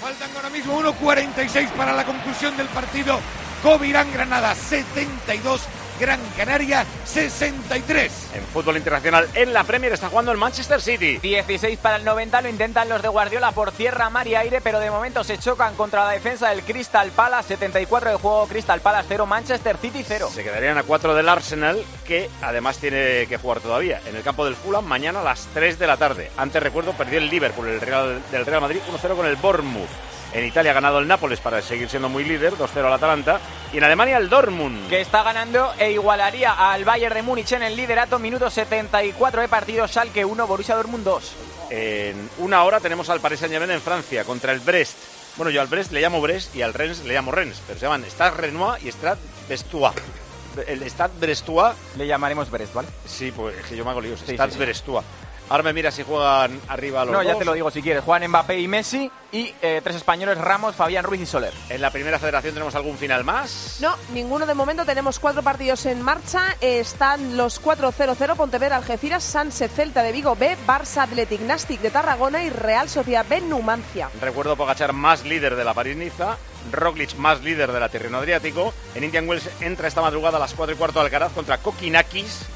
Faltan ahora mismo 1.46 para la conclusión del partido. Covirán Granada 72, Gran Canaria 63. En fútbol internacional, en la Premier está jugando el Manchester City. 16 para el 90, lo intentan los de Guardiola por tierra, mar y aire, pero de momento se chocan contra la defensa del Crystal Palace. 74 de juego, Crystal Palace 0, Manchester City 0. Se quedarían a 4 del Arsenal, que además tiene que jugar todavía. En el campo del Fulham, mañana a las 3 de la tarde. Antes recuerdo, perdió el Liverpool el Real, del Real Madrid 1-0 con el Bournemouth. En Italia ha ganado el Nápoles para seguir siendo muy líder, 2-0 al Atalanta. Y en Alemania el Dortmund. Que está ganando e igualaría al Bayern de Múnich en el liderato. Minuto 74 de partido. Schalke 1, Borussia Dortmund 2. En una hora tenemos al Paris Saint-Germain en Francia contra el Brest. Bueno, yo al Brest le llamo Brest y al Rennes le llamo Rennes, pero se llaman Stade Renoir y Stade Brestois. El Stade Brestois... Le llamaremos Brest, ¿vale? Sí, pues es que yo me hago líos. Sí, Stade sí, sí. Brestois. Ahora me mira si juegan arriba los No, ya dos. te lo digo si quieres. Juegan Mbappé y Messi y eh, tres españoles, Ramos, Fabián Ruiz y Soler. En la primera federación tenemos algún final más. No, ninguno de momento. Tenemos cuatro partidos en marcha. Están los 4-0-0, Pontevedra, Algeciras, Sanse, Celta de Vigo B, Barça Athletic Nastic de Tarragona y Real Sociedad B, Numancia. Recuerdo Pogachar más líder de la París-Niza, Roglic más líder de la Tirreno Adriático. En Indian Wells entra esta madrugada a las 4 y cuarto Alcaraz contra Kokinakis.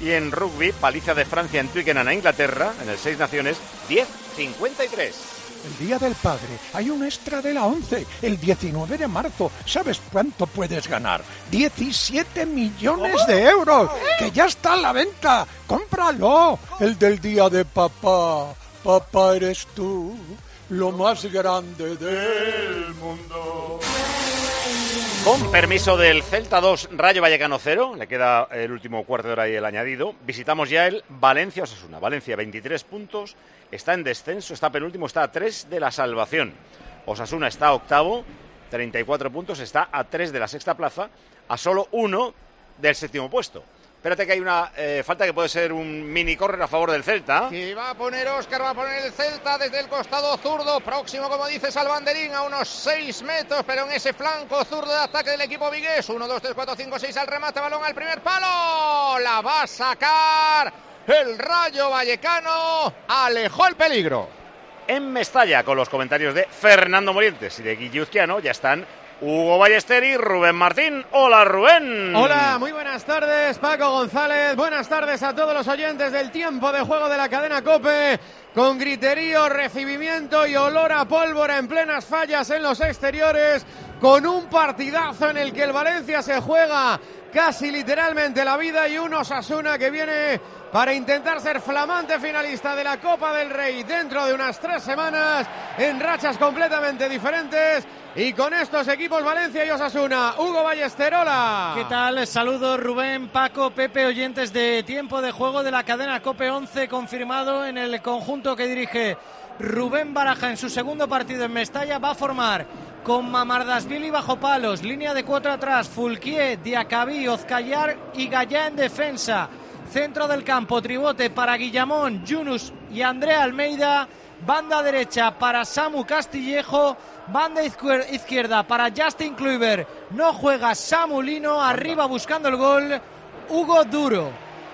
Y en rugby, paliza de Francia en Twickenham a Inglaterra, en el Seis Naciones, 10-53. El Día del Padre. Hay un extra de la 11, el 19 de marzo. ¿Sabes cuánto puedes ganar? 17 millones de euros. Que ya está a la venta. ¡Cómpralo! El del Día de Papá. Papá eres tú, lo más grande del mundo. Con permiso del Celta 2, Rayo Vallecano 0, le queda el último cuarto de hora y el añadido. Visitamos ya el Valencia Osasuna. Valencia 23 puntos, está en descenso, está penúltimo, está a 3 de la salvación. Osasuna está octavo, 34 puntos, está a 3 de la sexta plaza, a solo uno del séptimo puesto. Espérate que hay una eh, falta que puede ser un mini correr a favor del Celta. Que va a poner Oscar, va a poner el Celta desde el costado zurdo, próximo, como dices, al banderín, a unos 6 metros, pero en ese flanco zurdo de ataque del equipo vigués. 1, 2, 3, 4, 5, 6 al remate, balón al primer palo. La va a sacar el Rayo Vallecano. Alejó el peligro. En Mestalla, con los comentarios de Fernando Morientes y de Guilluzquiano, ya están Hugo Ballester y Rubén Martín. Hola, Rubén. Hola, muy buenas tardes, Paco González. Buenas tardes a todos los oyentes del tiempo de juego de la cadena Cope. Con griterío, recibimiento y olor a pólvora en plenas fallas en los exteriores. Con un partidazo en el que el Valencia se juega casi literalmente la vida y un Osasuna que viene para intentar ser flamante finalista de la Copa del Rey dentro de unas tres semanas en rachas completamente diferentes. Y con estos equipos Valencia y Osasuna, Hugo Ballesterola. ¿Qué tal? Saludos Rubén, Paco, Pepe, oyentes de tiempo de juego de la cadena Cope 11 confirmado en el conjunto que dirige Rubén Baraja en su segundo partido en Mestalla. Va a formar con Mamardasvili bajo palos, línea de cuatro atrás, Fulquier, Diacabí, Ozcayar y Gallá en defensa. Centro del campo, tribote para Guillamón, Yunus y Andrea Almeida. Banda derecha para Samu Castillejo. Banda izquier- izquierda para Justin Kluivert. No juega Samu Lino. Arriba buscando el gol. Hugo Duro.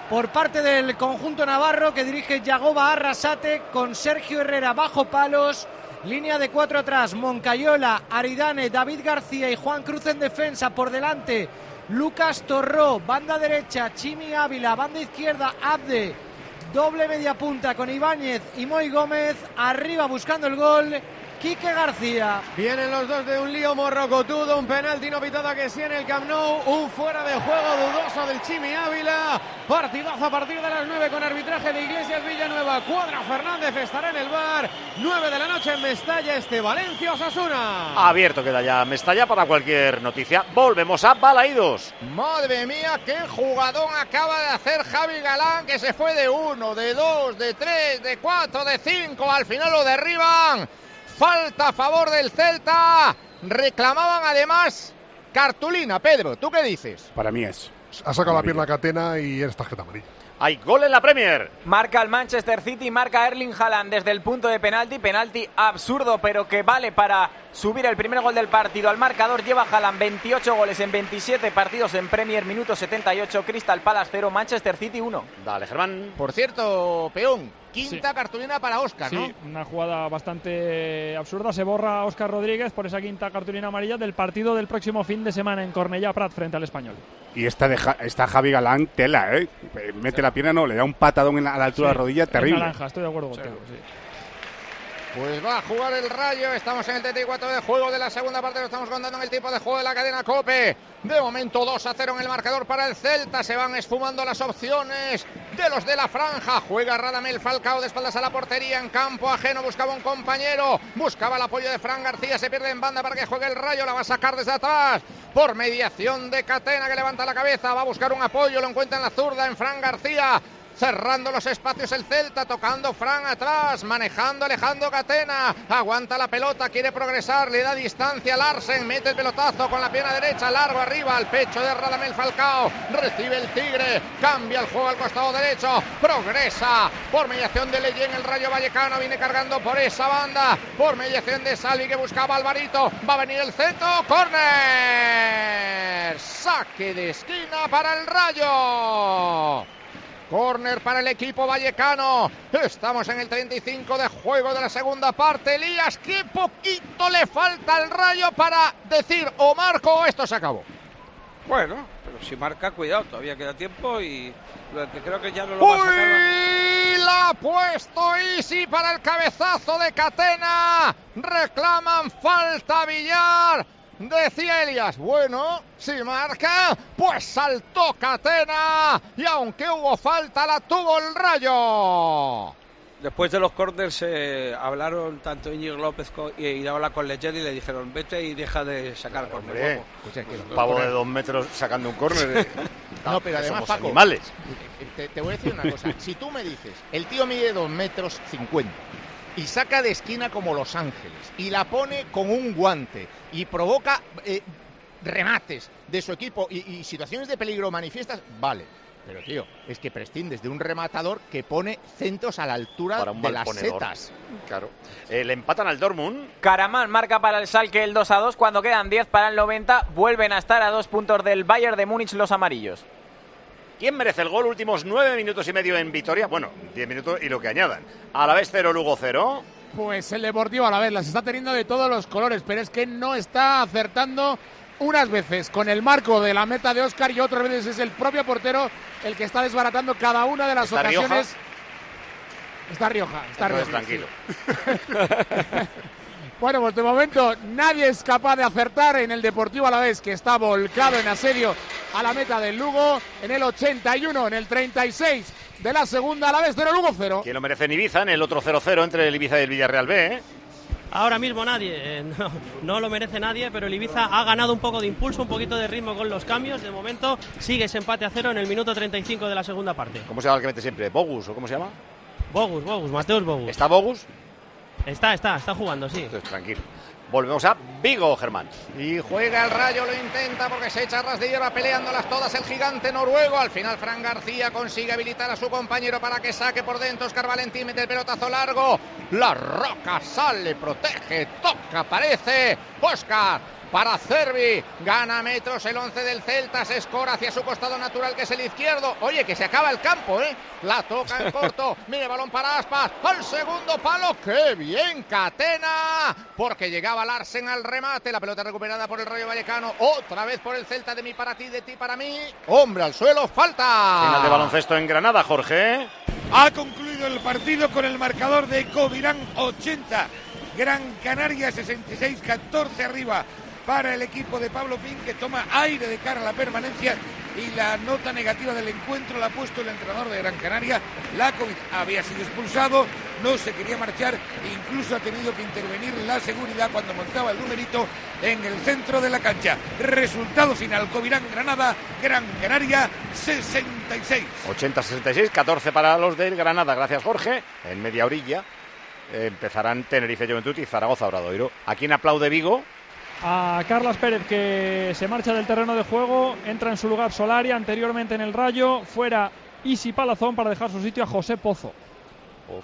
Por parte del conjunto navarro que dirige Yagoba Arrasate con Sergio Herrera bajo palos. Línea de cuatro atrás. Moncayola, Aridane, David García y Juan Cruz en defensa. Por delante Lucas Torró. Banda derecha Chimi Ávila. Banda izquierda Abde. Doble media punta con Ibáñez y Moy Gómez. Arriba buscando el gol. Quique García. Vienen los dos de un lío morrocotudo, un penalti no pitado que sí en el Camp Nou, un fuera de juego dudoso del Chimi Ávila. Partidazo a partir de las 9 con arbitraje de Iglesias Villanueva. Cuadra Fernández estará en el bar. 9 de la noche en Mestalla, este Valencia Osasuna. Abierto queda ya Mestalla para cualquier noticia. Volvemos a Balaídos. Madre mía, qué jugadón acaba de hacer Javi Galán, que se fue de uno, de dos, de tres, de cuatro, de cinco. Al final lo derriban. Falta a favor del Celta. Reclamaban además cartulina. Pedro, ¿tú qué dices? Para mí es. Ha sacado la pierna a Catena y es tarjeta amarilla. Hay gol en la Premier. Marca el Manchester City, marca Erling Haaland desde el punto de penalti. Penalti absurdo, pero que vale para subir el primer gol del partido al marcador. Lleva Haaland 28 goles en 27 partidos en Premier, minuto 78. Crystal Palace 0, Manchester City 1. Dale, Germán. Por cierto, Peón, quinta cartulina para Oscar, ¿no? Sí, una jugada bastante absurda. Se borra a Óscar Rodríguez por esa quinta cartulina amarilla del partido del próximo fin de semana en Cornellá Prat frente al Español. Y esta, de Ja- esta Javi Galán, tela, ¿eh? Mete la pierna, no, le da un patadón en la- a la altura de la rodilla, terrible. naranja, estoy de acuerdo contigo. sí. Pues va a jugar el Rayo. Estamos en el 34 de juego de la segunda parte. Lo estamos contando en el tipo de juego de la cadena Cope. De momento 2 a 0 en el marcador para el Celta. Se van esfumando las opciones de los de la franja. Juega Radamel Falcao de espaldas a la portería en campo ajeno. Buscaba un compañero. Buscaba el apoyo de Fran García. Se pierde en banda para que juegue el Rayo. La va a sacar desde atrás. Por mediación de Catena que levanta la cabeza. Va a buscar un apoyo. Lo encuentra en la zurda en Fran García. Cerrando los espacios el Celta, tocando Fran atrás, manejando Alejandro Catena, aguanta la pelota, quiere progresar, le da distancia Larsen, mete el pelotazo con la pierna derecha, largo arriba al pecho de Radamel Falcao, recibe el Tigre, cambia el juego al costado derecho, progresa. Por mediación de Leyen, el Rayo Vallecano viene cargando por esa banda, por mediación de Salvi que buscaba Alvarito, va a venir el centro, córner, saque de esquina para el Rayo. Corner para el equipo vallecano. Estamos en el 35 de juego de la segunda parte. Elías, qué poquito le falta al rayo para decir o marco o esto se acabó. Bueno, pero si marca, cuidado, todavía queda tiempo y creo que ya no lo va a sacar. ¡Uy! La ha puesto Easy para el cabezazo de Catena. Reclaman falta Villar. Decía Elias, bueno, si marca, pues saltó Catena. Y aunque hubo falta, la tuvo el rayo. Después de los corners eh, hablaron tanto Íñigo López co- y Iraola con Leggeri y le dijeron vete y deja de sacar guapo". un pavo de dos metros sacando un córner. No, pero además, Paco, animales. Te, te voy a decir una cosa. Si tú me dices, el tío mide 2 metros 50 y saca de esquina como Los Ángeles y la pone con un guante y provoca eh, remates de su equipo y, y situaciones de peligro manifiestas, vale. Pero tío, es que prescindes de un rematador que pone centros a la altura Para un de las ponedor. setas. Claro. Eh, le empatan al Dortmund. Karaman marca para el Salque el 2 a 2 cuando quedan 10 para el 90. Vuelven a estar a dos puntos del Bayern de Múnich los amarillos. ¿Quién merece el gol? Últimos nueve minutos y medio en Vitoria. Bueno, diez minutos y lo que añadan. A la vez cero, Lugo cero. Pues el Deportivo a la vez las está teniendo de todos los colores, pero es que no está acertando unas veces con el marco de la meta de Oscar y otras veces es el propio portero el que está desbaratando cada una de las ¿Está Rioja? ocasiones. Está Rioja, está Entonces, Rioja. tranquilo. Bueno, pues de momento nadie es capaz de acertar en el Deportivo a la vez que está volcado en asedio a la meta del Lugo en el 81, en el 36 de la segunda a la vez 0 Lugo 0. ¿Quién lo merece en Ibiza? En el otro 0-0 entre el Ibiza y el Villarreal B. ¿eh? Ahora mismo nadie, eh, no, no lo merece nadie, pero el Ibiza ha ganado un poco de impulso, un poquito de ritmo con los cambios. De momento sigue ese empate a cero en el minuto 35 de la segunda parte. ¿Cómo se llama el que mete siempre? ¿Bogus o cómo se llama? Bogus, Bogus, Mateus Bogus. ¿Está Bogus? Está, está, está jugando, sí. Entonces, tranquilo. Volvemos a Vigo, Germán. Y juega el rayo, lo intenta porque se echa ras de hierba peleándolas todas el gigante noruego. Al final, Fran García consigue habilitar a su compañero para que saque por dentro. Oscar Valentín mete el pelotazo largo. La roca sale, protege, toca, aparece. Oscar para Cervi. Gana metros el 11 del Celta. Se escora hacia su costado natural, que es el izquierdo. Oye, que se acaba el campo, ¿eh? La toca en corto. Mire, balón para Aspas. Al segundo palo. ¡Qué bien, Catena! Porque llegaba Larsen al remate. La pelota recuperada por el Rayo Vallecano. Otra vez por el Celta. De mí para ti, de ti para mí. Hombre, al suelo. Falta. Final de baloncesto en Granada, Jorge. Ha concluido el partido con el marcador de Covirán 80. Gran Canaria 66, 14 arriba para el equipo de Pablo Pin que toma aire de cara a la permanencia y la nota negativa del encuentro la ha puesto el entrenador de Gran Canaria. Lakovic había sido expulsado, no se quería marchar, incluso ha tenido que intervenir la seguridad cuando montaba el numerito en el centro de la cancha. Resultado final, Covirán Granada, Gran Canaria 66. 80-66, 14 para los del Granada, gracias Jorge, en media orilla. eh, empezarán Tenerife Juventud y Zaragoza Obradoiro. ¿A quién aplaude Vigo? A Carlas Pérez que se marcha del terreno de juego, entra en su lugar Solari, anteriormente en el Rayo, fuera Isi Palazón para dejar su sitio a José Pozo.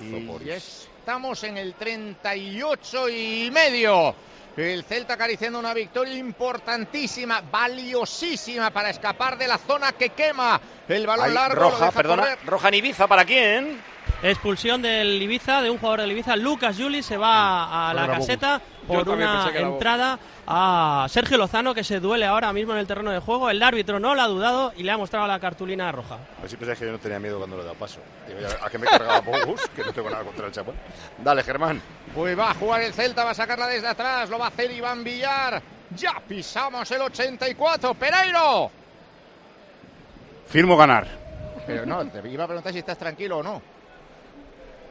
Y estamos en el 38 y medio. El Celta acariciando una victoria importantísima, valiosísima para escapar de la zona que quema. El balón largo. lo roja, deja perdona, correr. roja en Ibiza, ¿para quién? Expulsión del Ibiza, de un jugador del Ibiza, Lucas Juli, se va a la caseta por una pensé entrada a Sergio Lozano, que se duele ahora mismo en el terreno de juego. El árbitro no lo ha dudado y le ha mostrado la cartulina roja. A ver si pensáis que yo no tenía miedo cuando le he dado paso. Digo, ¿a qué me cargaba Bogus? Que no tengo nada contra el chaval. Dale, Germán. Pues va a jugar el Celta, va a sacarla desde atrás, lo va a hacer Iván Villar. Ya pisamos el 84, Pereiro. Firmo ganar. Pero no, te iba a preguntar si estás tranquilo o no.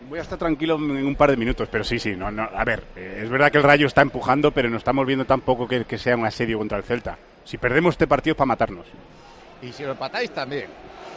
Voy a estar tranquilo en un par de minutos, pero sí, sí. No, no, a ver, eh, es verdad que el Rayo está empujando, pero no estamos viendo tampoco que, sea un asedio contra el Celta. Si perdemos este partido es para matarnos. Y si lo empatáis también.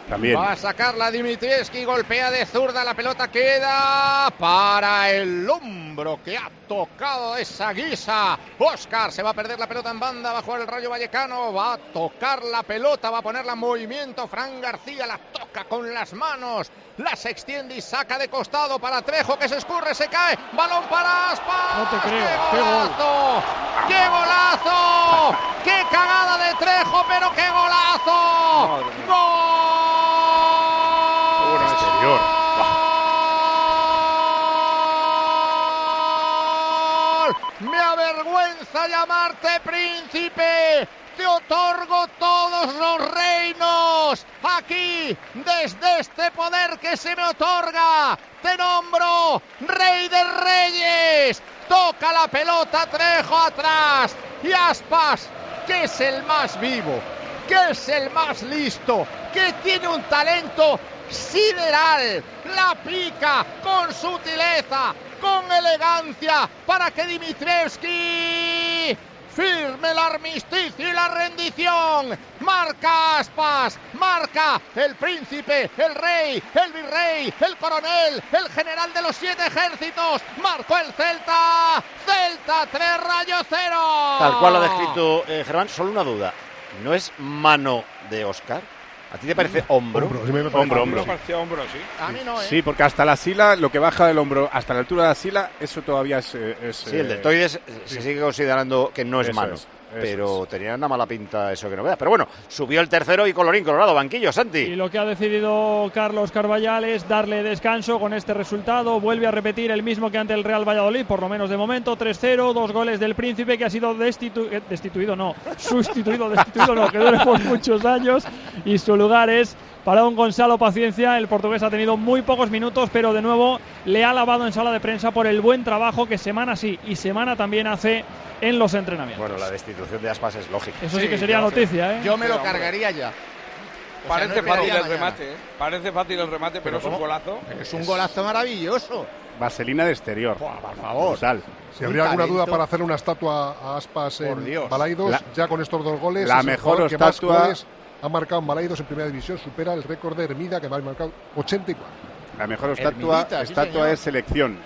También. Va a sacarla Dimitrievski, golpea de zurda, la pelota queda para el hombro que ha tocado esa guisa. Oscar se va a perder la pelota en banda, va a jugar el Rayo Vallecano, va a tocar la pelota, va a ponerla en movimiento. Fran García la toca con las manos, las extiende y saca de costado para Trejo que se escurre, se cae, balón para Aspas. No te creo, ¡Qué qué gol. golazo! ¡Qué golazo! ¡Qué cagada de Trejo, pero qué golazo! ¡Gol! Exterior. Me avergüenza llamarte príncipe. Te otorgo todos los reinos. Aquí, desde este poder que se me otorga, te nombro rey de reyes. Toca la pelota Trejo atrás. Y Aspas, que es el más vivo, que es el más listo, que tiene un talento sideral. La pica con sutileza, con elegancia, para que Dimitrievski firme el armisticio y la rendición. Marca Aspas, marca el príncipe, el rey, el virrey, el coronel, el general de los siete ejércitos. Marcó el Celta. Celta 3, Rayo 0. Tal cual lo ha descrito eh, Germán, solo una duda. ¿No es mano de Oscar? ¿A ti te parece hombro? Hombro, sí me parece Hombro, parecía hombro, sí. A mí no, ¿eh? Sí, porque hasta la sila, lo que baja del hombro hasta la altura de la sila, eso todavía es... eh, es, Sí, el eh, deltoides eh, se sigue considerando que no es Eso mano. es, eso pero tenía una mala pinta eso que no veas. Pero bueno, subió el tercero y colorín colorado, banquillo, Y Santi. lo que ha decidido Carlos Carballal es darle descanso con este resultado. Vuelve a repetir el mismo que ante el Real Valladolid, por lo menos de momento. 3-0, dos goles del Príncipe que ha sido destitu- eh, destituido, no, sustituido, destituido no, que duele por muchos años. Y su lugar es para un Gonzalo Paciencia. El portugués ha tenido muy pocos minutos, pero de nuevo le ha lavado en sala de prensa por el buen trabajo que semana sí y semana también hace en los entrenamientos. Bueno, la destitución de Aspas es lógica. Eso sí, que sería noticia, ¿eh? Yo me lo cargaría ya. Parece no fácil el mañana. remate, ¿eh? Parece fácil el remate, pero, es un golazo. Es un golazo maravilloso. Vaselina de exterior. por favor. Brutal. Si habría alguna duda para hacer una estatua a Aspas Por en Dios. Balaidos, La- ya con estos dos goles, la mejor jugador que más estatua- goles ha marcado en Balaidos en primera división, supera el récord de Hermida que va a marcado 84. La mejor estatua, Hermidita, sí, estatua señor. es selección.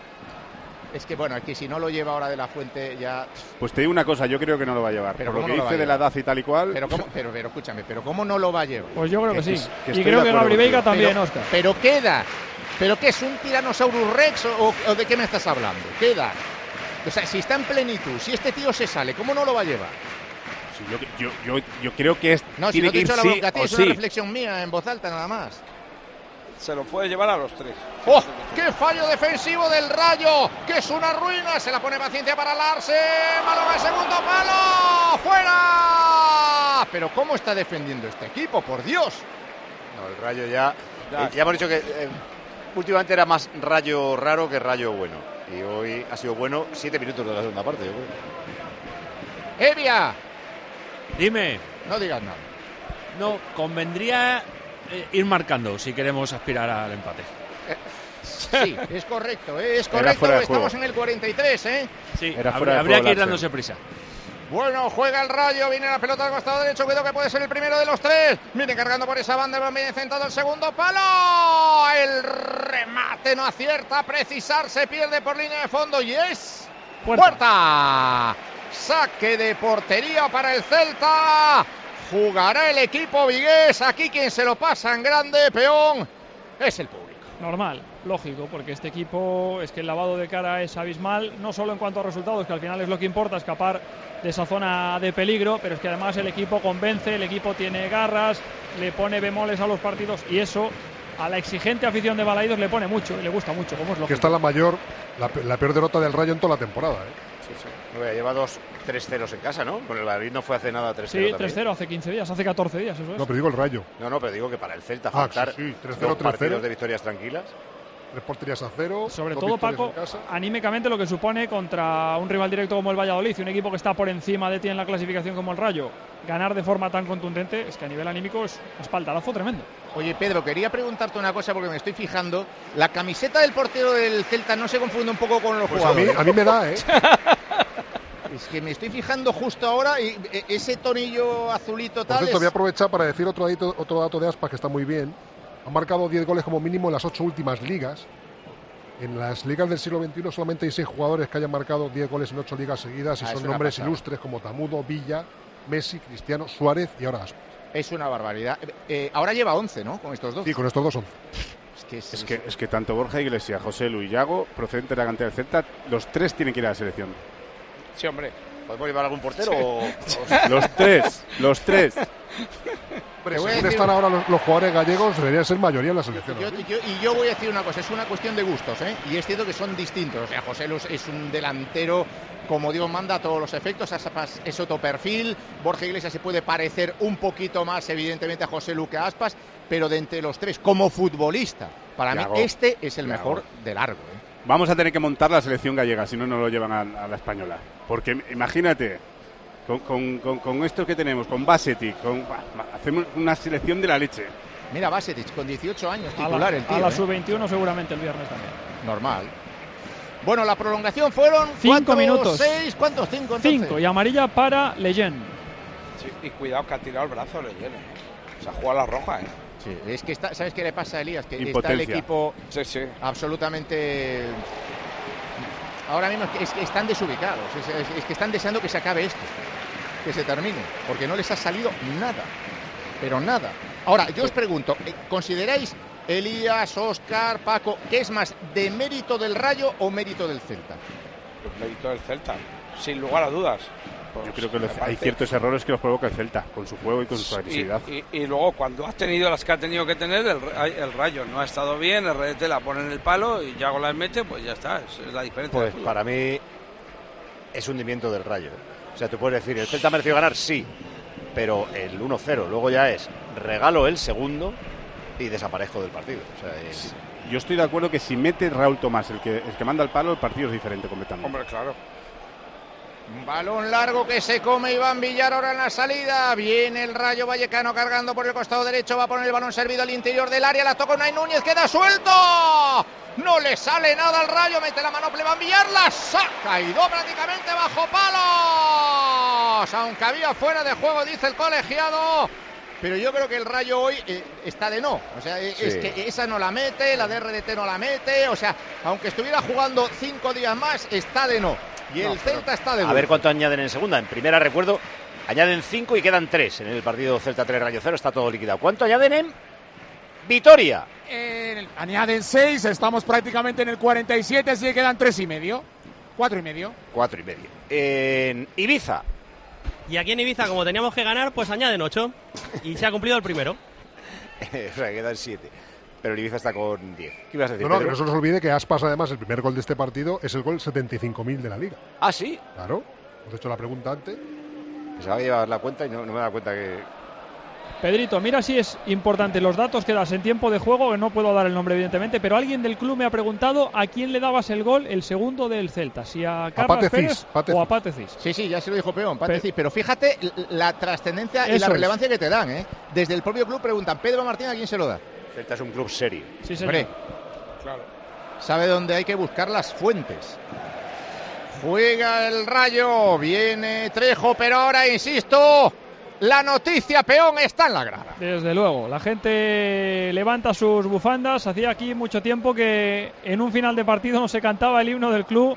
Es que bueno, es que si no lo lleva ahora de la fuente ya. Pues te digo una cosa, yo creo que no lo va a llevar. Pero Por lo ¿cómo que no dice de la edad y tal y cual. Pero, ¿cómo? pero, pero escúchame, pero ¿cómo no lo va a llevar? Pues yo creo que sí. que y creo que Gabri Veiga también, pero, Oscar. pero queda. ¿Pero qué es un Tyrannosaurus Rex o, o de qué me estás hablando? Queda. O sea, si está en plenitud, si este tío se sale, ¿cómo no lo va a llevar? Sí, yo, yo, yo, yo creo que es, No, si no te que he ir dicho la sí bronca a ti, o es una sí. reflexión mía en voz alta nada más. Se lo puede llevar a los tres. ¡Oh! ¡Qué fallo defensivo del Rayo! ¡Que es una ruina! Se la pone paciencia para Larsen. Málaga, segundo palo. ¡Fuera! Pero ¿cómo está defendiendo este equipo? ¡Por Dios! No, el rayo ya. eh, ya hemos dicho que eh, últimamente era más rayo raro que rayo bueno. Y hoy ha sido bueno siete minutos de la segunda parte, yo creo. ¡Evia! Dime. No digas nada. No, convendría eh, ir marcando si queremos aspirar al empate. Sí, es correcto, ¿eh? es correcto. Estamos juego. en el 43, ¿eh? Sí, Era fuera de habría juego que ir dándose prisa. Bueno, juega el rayo, viene la pelota al costado derecho, cuidado que puede ser el primero de los tres. Viene cargando por esa banda, va bien centrado el segundo palo. El remate no acierta a precisar, se pierde por línea de fondo y es Puerta. puerta. Saque de portería para el Celta. Jugará el equipo vigués. Aquí quien se lo pasa en grande, peón, es el público. Normal, lógico, porque este equipo es que el lavado de cara es abismal, no solo en cuanto a resultados, que al final es lo que importa, escapar de esa zona de peligro, pero es que además el equipo convence, el equipo tiene garras, le pone bemoles a los partidos y eso a la exigente afición de Balaidos le pone mucho y le gusta mucho, como es Que lógico. está la mayor, la, pe- la peor derrota del Rayo en toda la temporada. ¿eh? Sí, sí. Bueno, lleva dos 3-0 en casa, ¿no? Con el Madrid no fue hace nada 3-0. Sí, también. 3-0 hace 15 días, hace 14 días, eso es. No, pero digo el Rayo. No, no, pero digo que para el Celta Ah, faltar sí, sí, 3-0, dos 3-0. partidos de victorias tranquilas. Tres porterías a cero. Sobre todo, Paco, anímicamente lo que supone contra un rival directo como el Valladolid, un equipo que está por encima de ti en la clasificación como el Rayo, ganar de forma tan contundente, es que a nivel anímico es un espaldarazo tremendo. Oye, Pedro, quería preguntarte una cosa porque me estoy fijando. La camiseta del portero del Celta no se confunde un poco con los Pues a mí, jugadores. a mí me da, ¿eh? Es que me estoy fijando justo ahora y e- ese tonillo azulito Por tal. cierto, es- voy a aprovechar para decir otro dato, otro dato de Aspas que está muy bien. Ha marcado 10 goles como mínimo en las ocho últimas ligas. En las ligas del siglo XXI solamente hay seis jugadores que hayan marcado 10 goles en ocho ligas seguidas y Ah, son nombres pasada. ilustres como Tamudo, Villa, Messi, Cristiano, Suárez y ahora Aspas. Es una barbaridad. Eh, ahora lleva 11, ¿no? Con estos dos. Sí, con estos dos 11. Es que, es- Es que, es que tanto Borja Iglesias, José Luis Yago, procedente de la cantera del Celta, los tres tienen que ir a la selección. Sí, hombre. ¿Podemos llevar algún portero o.? Los tres, los tres. Hombre, según decir- están ahora los, los jugadores gallegos, deberían ser mayoría en la selección. Yo, ¿no? yo- y yo voy a decir una cosa, es una cuestión de gustos, ¿eh? Y es cierto que son distintos. O sea, José Luz es un delantero, como Dios manda, a todos los efectos. Aspas es otro perfil. Borja Iglesias se puede parecer un poquito más, evidentemente, a José Lu que a Aspas, pero de entre los tres, como futbolista, para mí este es el mejor de largo. ¿eh? Vamos a tener que montar la selección gallega, si no, no lo llevan a, a la española. Porque imagínate, con, con, con, con esto que tenemos, con Basetic, con, hacemos una selección de la leche. Mira, Basetic, con 18 años, A titular la, el tío. a la ¿eh? sub-21 seguramente el viernes también. Normal. Bueno, la prolongación fueron Cinco cuatro, minutos. seis, ¿cuántos? Cinco, entonces? 5 y amarilla para Leyen. Sí, y cuidado que ha tirado el brazo le llene. O sea, juega la roja, ¿eh? Sí, es que está, ¿sabes qué le pasa a Elías? Que está el equipo Sí, sí. absolutamente. Ahora mismo es que, es que están desubicados. Es, es- es que están deseando que se acabe esto, que se termine, porque no les ha salido nada, pero nada. Ahora, yo os pregunto, eh, ¿consideráis Elías, Oscar, Paco, que es más de mérito del Rayo o mérito del Celta? Pues mérito del Celta, sin lugar a dudas. Pues, Yo creo que los- hay ciertos errores que los provoca el Celta, con su juego y con su agresividad. y- y luego cuando has tenido las que ha tenido que tener, el, el rayo no ha estado bien, el RDT la pone en el palo y Yago las mete, pues ya está, esa es la diferencia. Pues para mí es hundimiento del rayo. O sea, tú puedes decir, ¿el Celta mereció ganar? Sí. Pero el 1-0, luego ya es regalo el segundo y desaparezco del partido. O sea, es- Yo estoy de acuerdo que si mete Raúl Tomás, el que, el que manda el palo, el partido es diferente completamente. Hombre, claro. Balón largo que se come Iván Villar ahora en la salida. Viene el Rayo Vallecano cargando por el costado derecho. Va a poner el balón servido al interior del área. La toca Unai Núñez. Queda suelto. No le sale nada al Rayo. Mete la mano Iván Villar. La saca. Y do prácticamente bajo palos. Aunque había fuera de juego, dice el colegiado. pero yo creo que el Rayo hoy eh, está de no. O sea, eh, es que esa no la mete, la de RDT no la mete. O sea, aunque estuviera jugando cinco días más, está de no. Y No, el pero- Celta está de A ver cuánto añaden en segunda. En primera, recuerdo, añaden 5 y quedan 3 en el partido Celta 3 Rayo 0. Está todo liquidado. ¿Cuánto añaden en Vitoria? Añaden 6, estamos prácticamente en el 47, así que quedan 3 y medio. 4 y medio. 4 y medio. En Ibiza, Y aquí en Ibiza, como teníamos que ganar, pues añaden 8. Y se ha cumplido el primero. o sea, quedan 7. Pero el Ibiza está con 10. ¿Qué ibas a decir? No, no, que no se nos olvide que Aspas, además, el primer gol de este partido es el gol 75.000 de la liga. Ah, sí. Claro. Hemos hecho la pregunta antes. Pensaba que llevabas la cuenta y no, no me he dado cuenta que. Pedrito, mira si es importante los datos que das en tiempo de juego, que no puedo dar el nombre evidentemente, pero alguien del club me ha preguntado a quién le dabas el gol, el segundo del Celta, si a Carlos Pate Pérez Cis, Pate o a. Sí, sí, ya se lo dijo Peón, Pe- Pate Cis, pero fíjate la trascendencia y la es. relevancia que te dan, ¿eh? Desde el propio club preguntan, Pedro Martín, ¿a quién se lo da? Celta es un club serio. Sí, Hombre, sabe dónde hay que buscar las fuentes. Juega el Rayo, viene Trejo, pero ahora insisto, la noticia Peón está en la grada. Desde luego, la gente levanta sus bufandas. Hacía aquí mucho tiempo que en un final de partido no se cantaba el himno del club,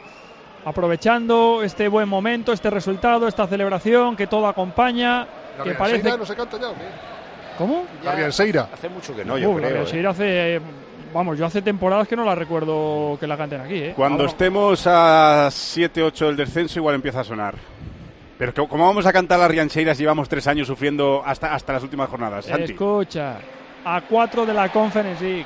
aprovechando este buen momento, este resultado, esta celebración que todo acompaña, ¿La que parece no se canta ya o qué? ¿Cómo? La Rianseira. Hace mucho que no, yo la creo. ¿eh? Rianseira hace vamos, yo hace temporadas que no la recuerdo que la canten aquí, ¿eh? Cuando Vamos. estemos a 7-8 del descenso, igual empieza a sonar. Pero ¿cómo vamos a cantar las Riancheiras? Llevamos tres años sufriendo hasta, hasta las últimas jornadas. Santi. Escucha, a cuatro de la Conference League.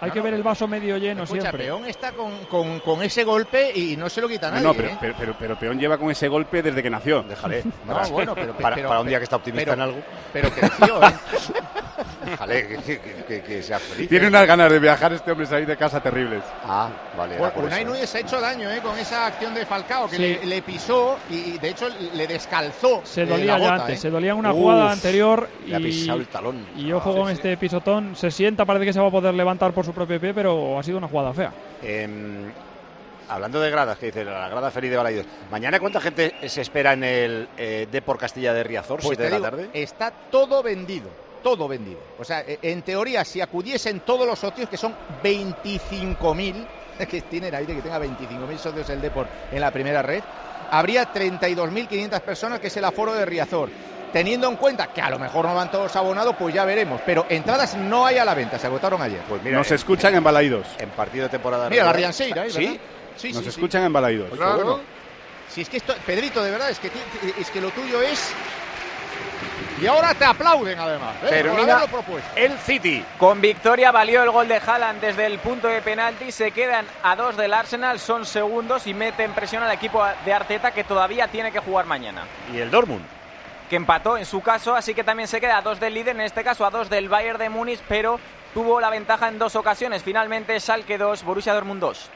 Hay que ver el vaso medio lleno Escucha, siempre. Peón está con, con- con ese golpe y no se lo quita No, nadie. no, pero, ¿eh? pero, pero, pero Peón lleva con ese golpe desde que nació. Déjale. No, bueno, pero, para, pero- para un día que está optimista pero- en algo. Pero creció, ¿eh? Déjale, que, que- que- que sea feliz. Tiene ¿eh? unas ganas de viajar este hombre, salir de casa terribles. Ah, vale. Bueno, por Unai. Núñez se ha hecho daño ¿eh? con esa acción de Falcao, que Sí. le, le pisó y, y, de hecho le descalzó. Se eh, dolía la ya antes, ¿eh? se dolía en una Uf, jugada anterior le ha y, pisado el talón. y ojo Ah, con sí, este pisotón. Se sienta, parece que se va a poder levantar por su propio pie, pero ha sido una jugada fea. Em, hablando de gradas, que dice la grada feliz de Balaidos. Mañana, ¿cuánta gente se espera en el eh, Depor Castilla de Riazor? Pues ¿Siete de la digo, tarde? está todo vendido, todo vendido. O sea, e- en teoría, si acudiesen todos los socios, que son 25.000, que tiene aire que tenga 25.000 socios el Depor en la primera red, habría 32.500 personas, que es el aforo de Riazor. Teniendo en cuenta que a lo mejor no van todos abonados, pues ya veremos. Pero entradas no hay a la venta, se agotaron ayer. Pues mira, Nos en- escuchan en Balaídos. En partido de temporada. Mira, la. Rianseira, ¿eh? ¿Sí? Sí, Nos sí, sí. escuchan en Balaídos. Ay, qué bueno. Si es que esto, Pedrito, de verdad, es que, es que lo tuyo es. Y ahora te aplauden además. ¿eh? Termina el City. Con victoria valió el gol de Haaland desde el punto de penalti. Se quedan a dos del Arsenal, son segundos y meten presión al equipo de Arteta que todavía tiene que jugar mañana. Y el Dortmund. Que empató en su caso, así que también se queda a dos del líder, en este caso a dos del Bayern de Múnich, pero tuvo la ventaja en dos ocasiones. Finalmente Schalke 2, Borussia Dortmund 2.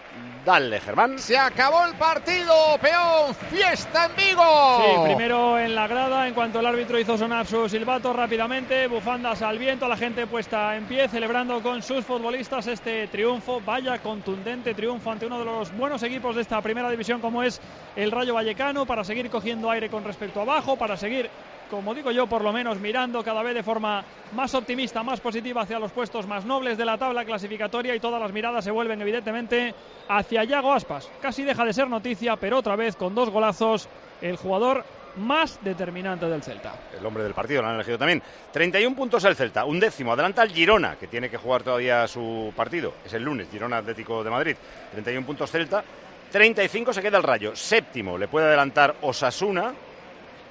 Dale, Germán. Se acabó el partido, peón. Fiesta en Vigo. Sí, primero en la grada, en cuanto el árbitro hizo sonar su silbato rápidamente, bufandas al viento, la gente puesta en pie, celebrando con sus futbolistas este triunfo, vaya contundente triunfo ante uno de los buenos equipos de esta primera división como es el Rayo Vallecano, para seguir cogiendo aire con respecto abajo, para seguir, como digo yo, por lo menos mirando cada vez de forma más optimista, más positiva hacia los puestos más nobles de la tabla clasificatoria y todas las miradas se vuelven evidentemente hacia Yago Aspas. Casi deja de ser noticia, pero otra vez con dos golazos, el jugador más determinante del Celta. El hombre del partido lo han elegido también. 31 puntos el Celta, un décimo. Adelanta el Girona, que tiene que jugar todavía su partido. Es el lunes, Girona Atlético de Madrid. 31 puntos Celta. 35 se queda el Rayo. Séptimo le puede adelantar Osasuna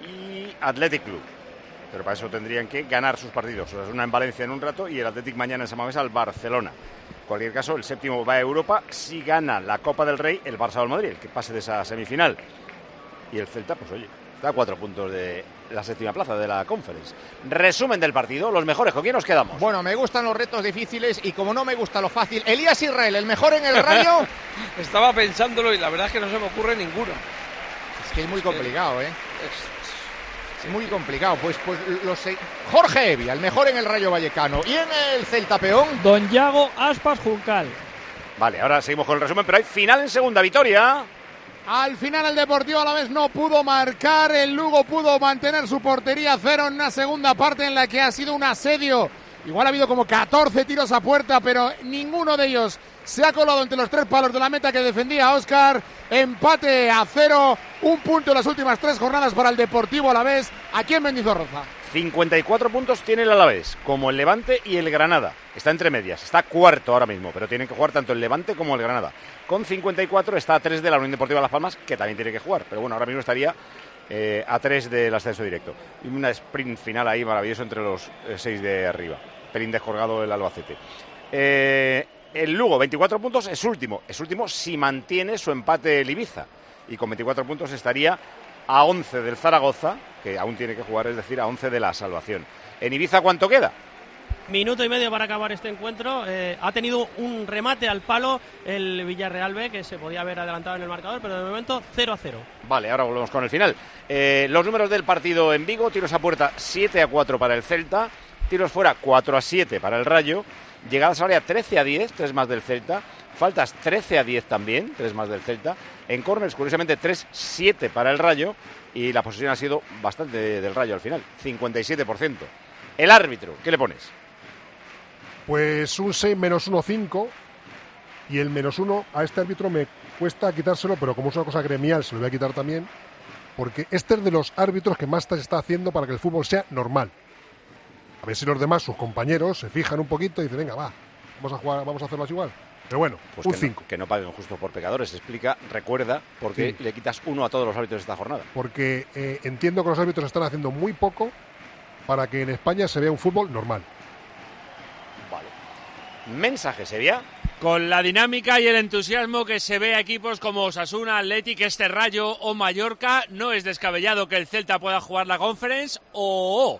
y Athletic Club. Pero para eso tendrían que ganar sus partidos. Osasuna en Valencia en un rato y el Athletic mañana en Samamés al Barcelona. En cualquier caso, el séptimo va a Europa si gana la Copa del Rey el Barça o el Madrid, el que pase de esa semifinal. Y el Celta, pues oye, está a cuatro puntos de la séptima plaza de la Conference. Resumen del partido, los mejores, ¿con quién nos quedamos? Bueno, me gustan los retos difíciles y como no me gusta lo fácil, Elías Israel, el mejor en el Rayo. Estaba pensándolo y la verdad es que no se me ocurre ninguno. Es que es muy complicado, ¿eh? Es muy complicado. Pues, pues lo sé. Jorge Evia, el mejor en el Rayo Vallecano. Y en el Celta Peón. Don Yago Aspas Juncal. Vale, ahora seguimos con el resumen, pero hay final en segunda, Vitoria. Al final el Deportivo a la vez no pudo marcar, el Lugo pudo mantener su portería cero en una segunda parte en la que ha sido un asedio. Igual ha habido como 14 tiros a puerta, pero ninguno de ellos se ha colado entre los tres palos de la meta que defendía Oscar. Empate a cero, un punto en las últimas tres jornadas para el Deportivo a la vez, aquí en Mendizorroza. 54 puntos tiene el Alavés, como el Levante y el Granada. Está entre medias, está cuarto ahora mismo, pero tienen que jugar tanto el Levante como el Granada. Con 54 está a 3 de la Unión Deportiva Las Palmas, que también tiene que jugar, pero bueno, ahora mismo estaría eh, a 3 del ascenso directo. Una sprint final ahí maravilloso entre los 6 de arriba. Pelín descolgado el Albacete. Eh, el Lugo, 24 puntos, es último. Es último si mantiene su empate el Ibiza. Y con 24 puntos estaría a 11 del Zaragoza, que aún tiene que jugar, es decir, a 11 de la salvación. ¿En Ibiza cuánto queda? Minuto y medio para acabar este encuentro. Eh, ha tenido un remate al palo el Villarreal B, que se podía haber adelantado en el marcador, pero de momento 0 a 0. Vale, ahora volvemos con el final. Eh, los números del partido en Vigo: tiros a puerta 7 a 4 para el Celta, tiros fuera 4 a 7 para el Rayo, llegadas al área 13 a 10, 3 más del Celta, faltas 13 a 10 también, 3 más del Celta, en corners, curiosamente, 3-7 para el Rayo y la posesión ha sido bastante del Rayo al final, 57%. El árbitro, ¿qué le pones? Pues un 6 menos 1, 5. Y el menos 1 a este árbitro me cuesta quitárselo, pero como es una cosa gremial, se lo voy a quitar también. Porque este es de los árbitros que más está haciendo para que el fútbol sea normal. A ver si los demás, sus compañeros, se fijan un poquito y dicen, venga, va, vamos a jugar, vamos a hacerlo igual. Pero bueno, Pues un que, 5. no, que no paguen justo por pecadores. Explica, recuerda, por qué Sí. le quitas uno a todos los árbitros de esta jornada. Porque eh, entiendo que los árbitros están haciendo muy poco para que en España se vea un fútbol normal. Mensaje sería. Con la dinámica y el entusiasmo que se ve a equipos como Osasuna, Athletic, Este Rayo o Mallorca, no es descabellado que el Celta pueda jugar la Conference o...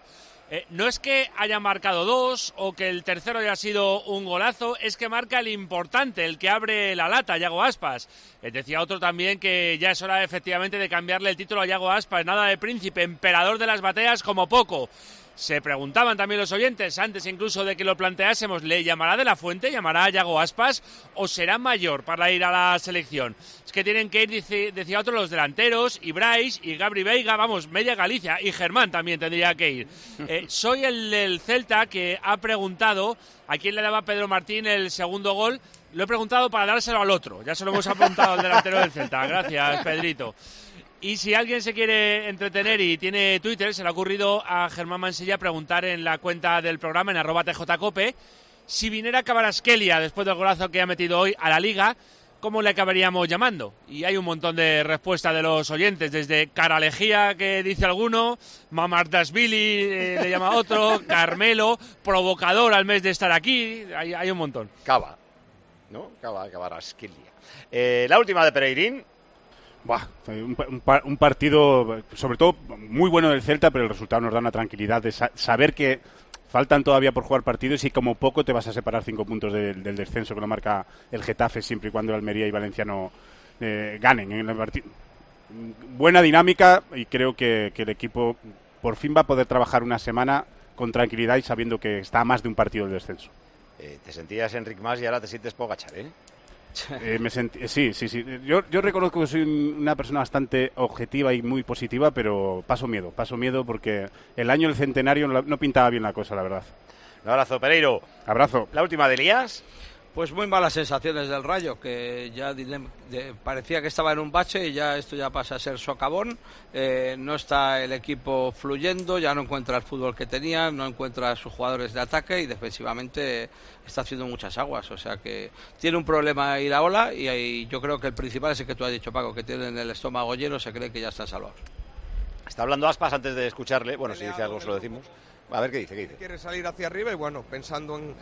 eh, no es que haya marcado dos o que el tercero haya sido un golazo, es que marca el importante, el que abre la lata, Yago Aspas. Eh, decía otro también que ya es hora efectivamente de cambiarle el título a Yago Aspas, nada de príncipe, emperador de las bateas como poco. Se preguntaban también los oyentes, antes incluso de que lo planteásemos, ¿le llamará de la fuente, llamará a Yago Aspas o será mayor para ir a la selección? Es que tienen que ir, dice- decía otro, los delanteros, y Bryce, y Gabri Veiga, vamos, media Galicia, y Germán también tendría que ir. Eh, soy el del Celta que ha preguntado a quién le daba Pedro Martín el segundo gol. Lo he preguntado para dárselo al otro, ya se lo hemos apuntado al delantero del Celta. Gracias, Pedrito. Y si alguien se quiere entretener y tiene Twitter, se le ha ocurrido a Germán Mansilla preguntar en la cuenta del programa, en arroba tjcope, si viniera Cabarasquelia después del golazo que ha metido hoy a la liga, ¿cómo le acabaríamos llamando? Y hay un montón de respuestas de los oyentes, desde Caralejía, que dice alguno, Mamardasvili, eh, le llama otro, Carmelo, provocador al mes de estar aquí, hay, hay un montón. Cava, ¿no? Cava, Cabarasquelia. Eh, la última de Pereirín. Un, un pa- un partido, sobre todo, muy bueno del Celta, pero el resultado nos da una tranquilidad de sa- saber que faltan todavía por jugar partidos y como poco te vas a separar cinco puntos del, del descenso que lo marca el Getafe siempre y cuando el Almería y Valenciano eh, ganen en el partido. Buena dinámica y creo que, que el equipo por fin va a poder trabajar una semana con tranquilidad y sabiendo que está a más de un partido del descenso. Eh, te sentías Enric Más y ahora te sientes Pogachar, ¿eh? Eh, me sentí- sí, sí, sí. Yo, yo reconozco que soy un- una persona bastante objetiva y muy positiva, pero paso miedo, paso miedo porque el año del centenario no, no pintaba bien la cosa, la verdad. Un abrazo, Pereiro. Abrazo. La última de Elías. Pues muy malas sensaciones del Rayo, que ya parecía que estaba en un bache y ya esto ya pasa a ser socavón. Eh, no está el equipo fluyendo, ya no encuentra el fútbol que tenía, no encuentra a sus jugadores de ataque y defensivamente está haciendo muchas aguas. O sea que tiene un problema ahí la ola y, ahí yo creo que el principal es el que tú has dicho, Paco, que tienen el estómago lleno, se cree que ya están salvados. Está hablando Aspas antes de escucharle. Bueno, si dice algo se lo decimos. A ver qué dice, qué dice. quiere salir hacia arriba y bueno, pensando en,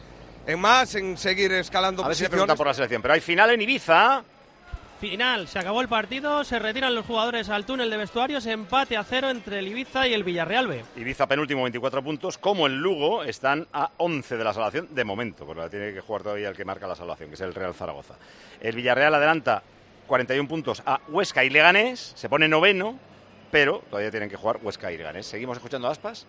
en más, en seguir escalando A ver si pregunta por la selección. Pero hay final en Ibiza. Final, se acabó el partido, se retiran los jugadores al túnel de vestuarios, empate a cero entre el Ibiza y el Villarreal B. Ibiza penúltimo, 24 puntos. Como el Lugo están a 11 de la salvación de momento, porque la tiene que jugar todavía el que marca la salvación, que es el Real Zaragoza. El Villarreal adelanta 41 puntos a Huesca y Leganés, se pone noveno, pero todavía tienen que jugar Huesca y Leganés. ¿Seguimos escuchando a Aspas?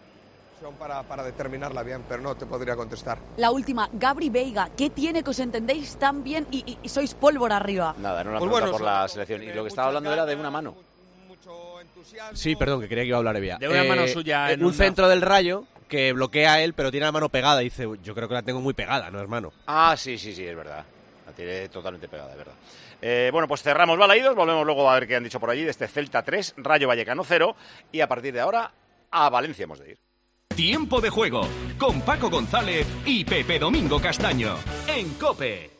Para, para determinarla bien, pero no te podría contestar. La última, Gabri Veiga, ¿qué tiene que os entendéis tan bien y, y- y sois pólvora arriba? Nada, no la Pues pregunta bueno, por la selección. Y lo que estaba hablando era de una mano. Sí, perdón, que creía que iba a hablar Evia. De una mano suya eh, en un una- centro del rayo que bloquea a él, pero tiene la mano pegada. Y dice, yo creo que la tengo muy pegada, no hermano. Ah, sí, sí, sí, es verdad. La tiene totalmente pegada, es verdad. Eh, bueno, pues cerramos balaídos, volvemos luego a ver qué han dicho por allí de este Celta 3, Rayo Vallecano 0 y a partir de ahora a Valencia hemos de ir. Tiempo de juego con Paco González y Pepe Domingo Castaño en Cope.